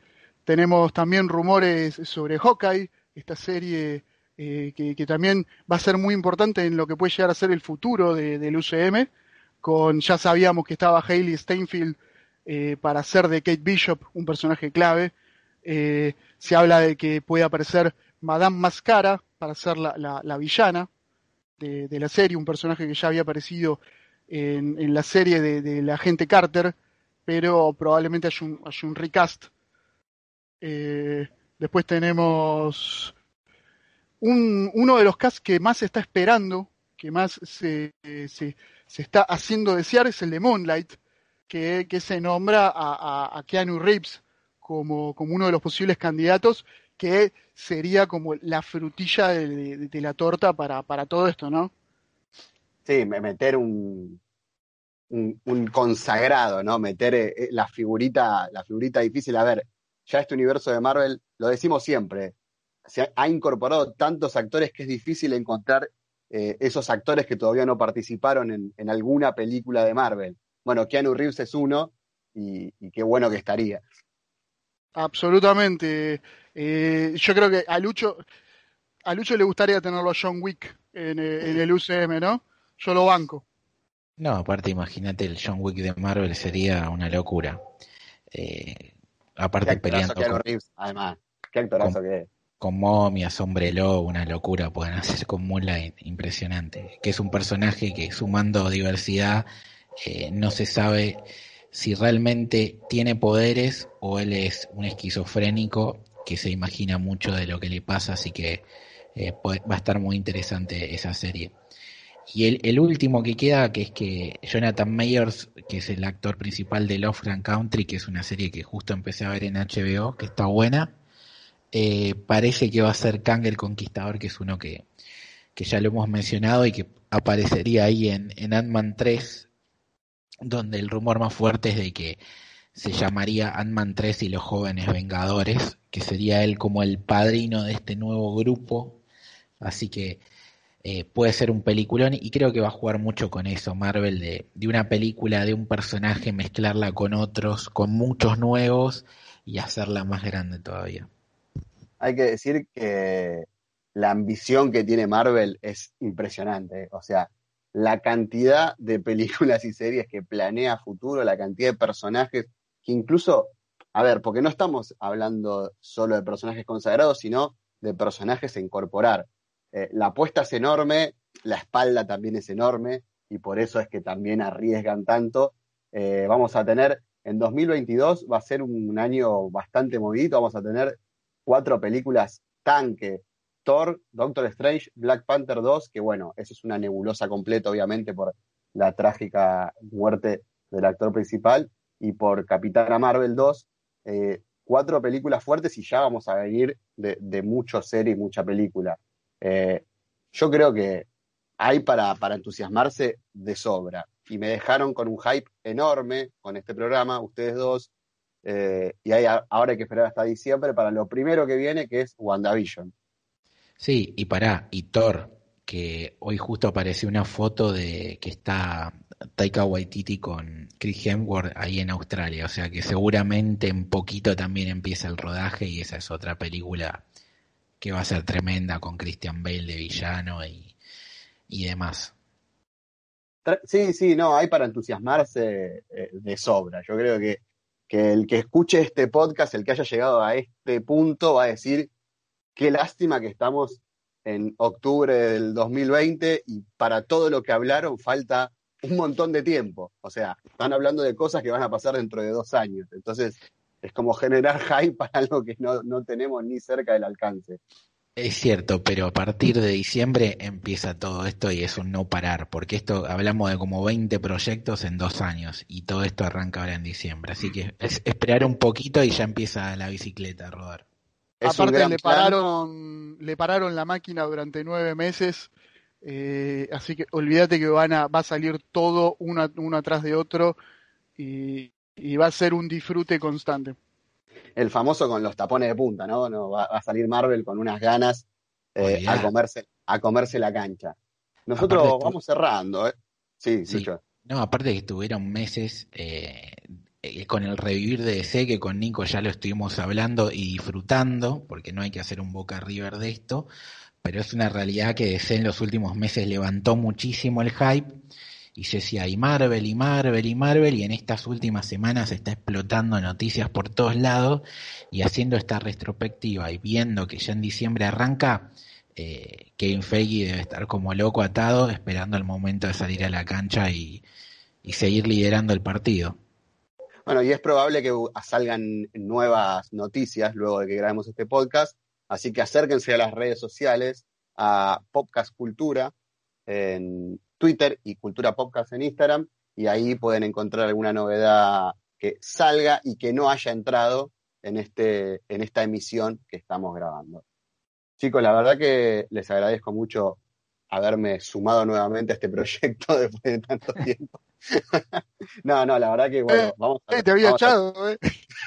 tenemos también rumores sobre Hawkeye, esta serie eh, que, también va a ser muy importante en lo que puede llegar a ser el futuro del UCM. Con, ya sabíamos que estaba Hailey Steinfeld para ser de Kate Bishop un personaje clave. Se habla de que puede aparecer Madame Mascara para ser la, villana de, la serie, un personaje que ya había aparecido en, la serie de, la agente Carter, pero probablemente haya un, un recast. Eh, después tenemos uno de los casts que más se está esperando, que más se, se, está haciendo desear, es el de Moonlight, que, se nombra a, Keanu Reeves como, como uno de los posibles candidatos que sería como la frutilla de, la torta para, para, todo esto, ¿no? Sí, meter un, un, consagrado, ¿no? Meter eh, eh, la figurita, la figurita difícil. A ver, ya este universo de Marvel, lo decimos siempre, se ha, incorporado tantos actores que es difícil encontrar eh, esos actores que todavía no participaron en, en, alguna película de Marvel. Bueno, Keanu Reeves es uno y, y qué bueno que estaría. Absolutamente. Eh, yo creo que a Lucho, a Lucho le gustaría tenerlo a John Wick en, eh, el UCM, ¿no? Yo lo banco. No, aparte imagínate el John Wick de Marvel sería una locura. Eh, aparte peleando con, además, qué actorazo que es. Con momias, hombre lobo, una locura pueden hacer con Moonlight, impresionante. Que es un personaje que sumando diversidad no se sabe si realmente tiene poderes o él es un esquizofrénico que se imagina mucho de lo que le pasa, así que eh, va a estar muy interesante esa serie. Y el, último que queda, que es que Jonathan Mayers, que es el actor principal de Lovecraft Country, que es una serie que justo empecé a ver en HBO, que está buena, eh, parece que va a ser Kang el Conquistador, que es uno que, que ya lo hemos mencionado y que aparecería ahí en, en Ant-Man 3, donde el rumor más fuerte es de que se llamaría Ant-Man 3 y los jóvenes Vengadores, que sería él como el padrino de este nuevo grupo. Así que eh, puede ser un peliculón y creo que va a jugar mucho con eso, Marvel, de, de una película, de un personaje, mezclarla con otros, con muchos nuevos y hacerla más grande todavía. Hay que decir que la ambición que tiene Marvel es impresionante. O sea, la cantidad de películas y series que planea futuro, la cantidad de personajes que incluso, a ver, porque no estamos hablando solo de personajes consagrados, sino de personajes a incorporar. Eh, la apuesta es enorme, la espalda también es enorme y por eso es que también arriesgan tanto. Eh, vamos a tener, en 2022 va a ser un año bastante movido, vamos a tener cuatro películas tanque Thor, Doctor Strange, Black Panther 2, que bueno, eso es una nebulosa completa, obviamente, por la trágica muerte del actor principal, y por Capitana Marvel 2, eh, cuatro películas fuertes y ya vamos a venir de, mucho serie y mucha película. Eh, yo creo que hay para, para entusiasmarse de sobra. Y me dejaron con un hype enorme con este programa, ustedes dos. Eh, y ahora hay que esperar hasta diciembre para lo primero que viene, que es WandaVision. Sí, y pará, y Thor, que hoy justo apareció una foto de que está Taika Waititi con Chris Hemsworth ahí en Australia, o sea que seguramente en poquito también empieza el rodaje y esa es otra película que va a ser tremenda con Christian Bale de villano y, y demás. Sí, sí, no, hay para entusiasmarse eh, de sobra. Yo creo que, que el que escuche este podcast, el que haya llegado a este punto, va a decir Qué lástima que estamos en octubre del 2020 y para todo lo que hablaron falta un montón de tiempo. O sea, están hablando de cosas que van a pasar dentro de dos años. Entonces, es como generar [LAUGHS] hype para algo que no, no tenemos ni cerca del alcance. Es cierto, pero a partir de diciembre empieza todo esto y es un no parar, porque esto hablamos de como 20 proyectos en dos años y todo esto arranca ahora en diciembre. Así que es esperar un poquito y ya empieza la bicicleta a rodar. Aparte le pararon, le pararon la máquina durante nueve meses, eh, así que olvídate que van a, va a salir todo uno, uno atrás de otro y, va a ser un disfrute constante. El famoso con los tapones de punta, ¿no? no va, a salir Marvel con unas ganas eh, a, comerse, a comerse la cancha. Nosotros vamos cerrando, ¿eh? Sí, Sí. No, aparte que estuvieron meses eh, eh, con el revivir de DC, que con Nico ya lo estuvimos hablando y disfrutando, porque no hay que hacer un Boca River de esto, pero es una realidad que DC en los últimos meses levantó muchísimo el hype y se decía y Marvel y Marvel y Marvel y en estas últimas semanas está explotando noticias por todos lados y haciendo esta retrospectiva y viendo que ya en diciembre arranca, eh, Kevin Feige debe estar como loco atado esperando el momento de salir a la cancha y, y seguir liderando el partido. Bueno, y es probable que salgan nuevas noticias luego de que grabemos este podcast, así que acérquense a las redes sociales, a Podcast Cultura en Twitter y Cultura Podcast en Instagram, y ahí pueden encontrar alguna novedad que salga y que no haya entrado en, este, en esta emisión que estamos grabando. Chicos, la verdad que les agradezco mucho haberme sumado nuevamente a este proyecto [LAUGHS] después de tanto tiempo. [LAUGHS] no, no, la verdad que bueno, Eh, vamos a, Eh, te había a- echado, eh.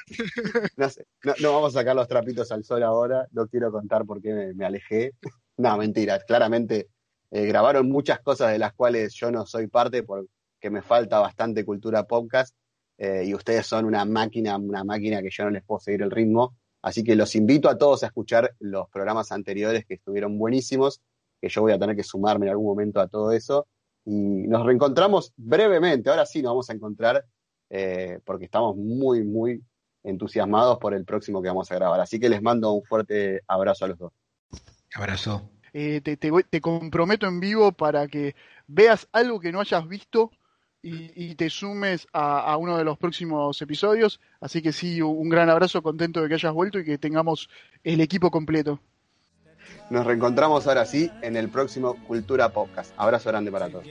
[LAUGHS] no, sé, no, no vamos a sacar los trapitos al sol ahora, no quiero contar por qué me, me alejé. [LAUGHS] No, mentiras, claramente grabaron muchas cosas de las cuales yo no soy parte porque me falta bastante cultura podcast y ustedes son una máquina, una máquina que yo no les puedo seguir el ritmo. Así que los invito a todos a escuchar los programas anteriores que estuvieron buenísimos, que yo voy a tener que sumarme en algún momento a todo eso. Y nos reencontramos brevemente, ahora sí nos vamos a encontrar eh, porque estamos muy, muy entusiasmados por el próximo que vamos a grabar. Así que les mando un fuerte abrazo a los dos. Abrazo. Eh, te, te comprometo en vivo para que veas algo que no hayas visto y, y te sumes a, a uno de los próximos episodios. Así que sí, un gran abrazo, contento de que hayas vuelto y que tengamos el equipo completo. Nos reencontramos ahora sí en el próximo Cultura Podcast. Abrazo grande para todos.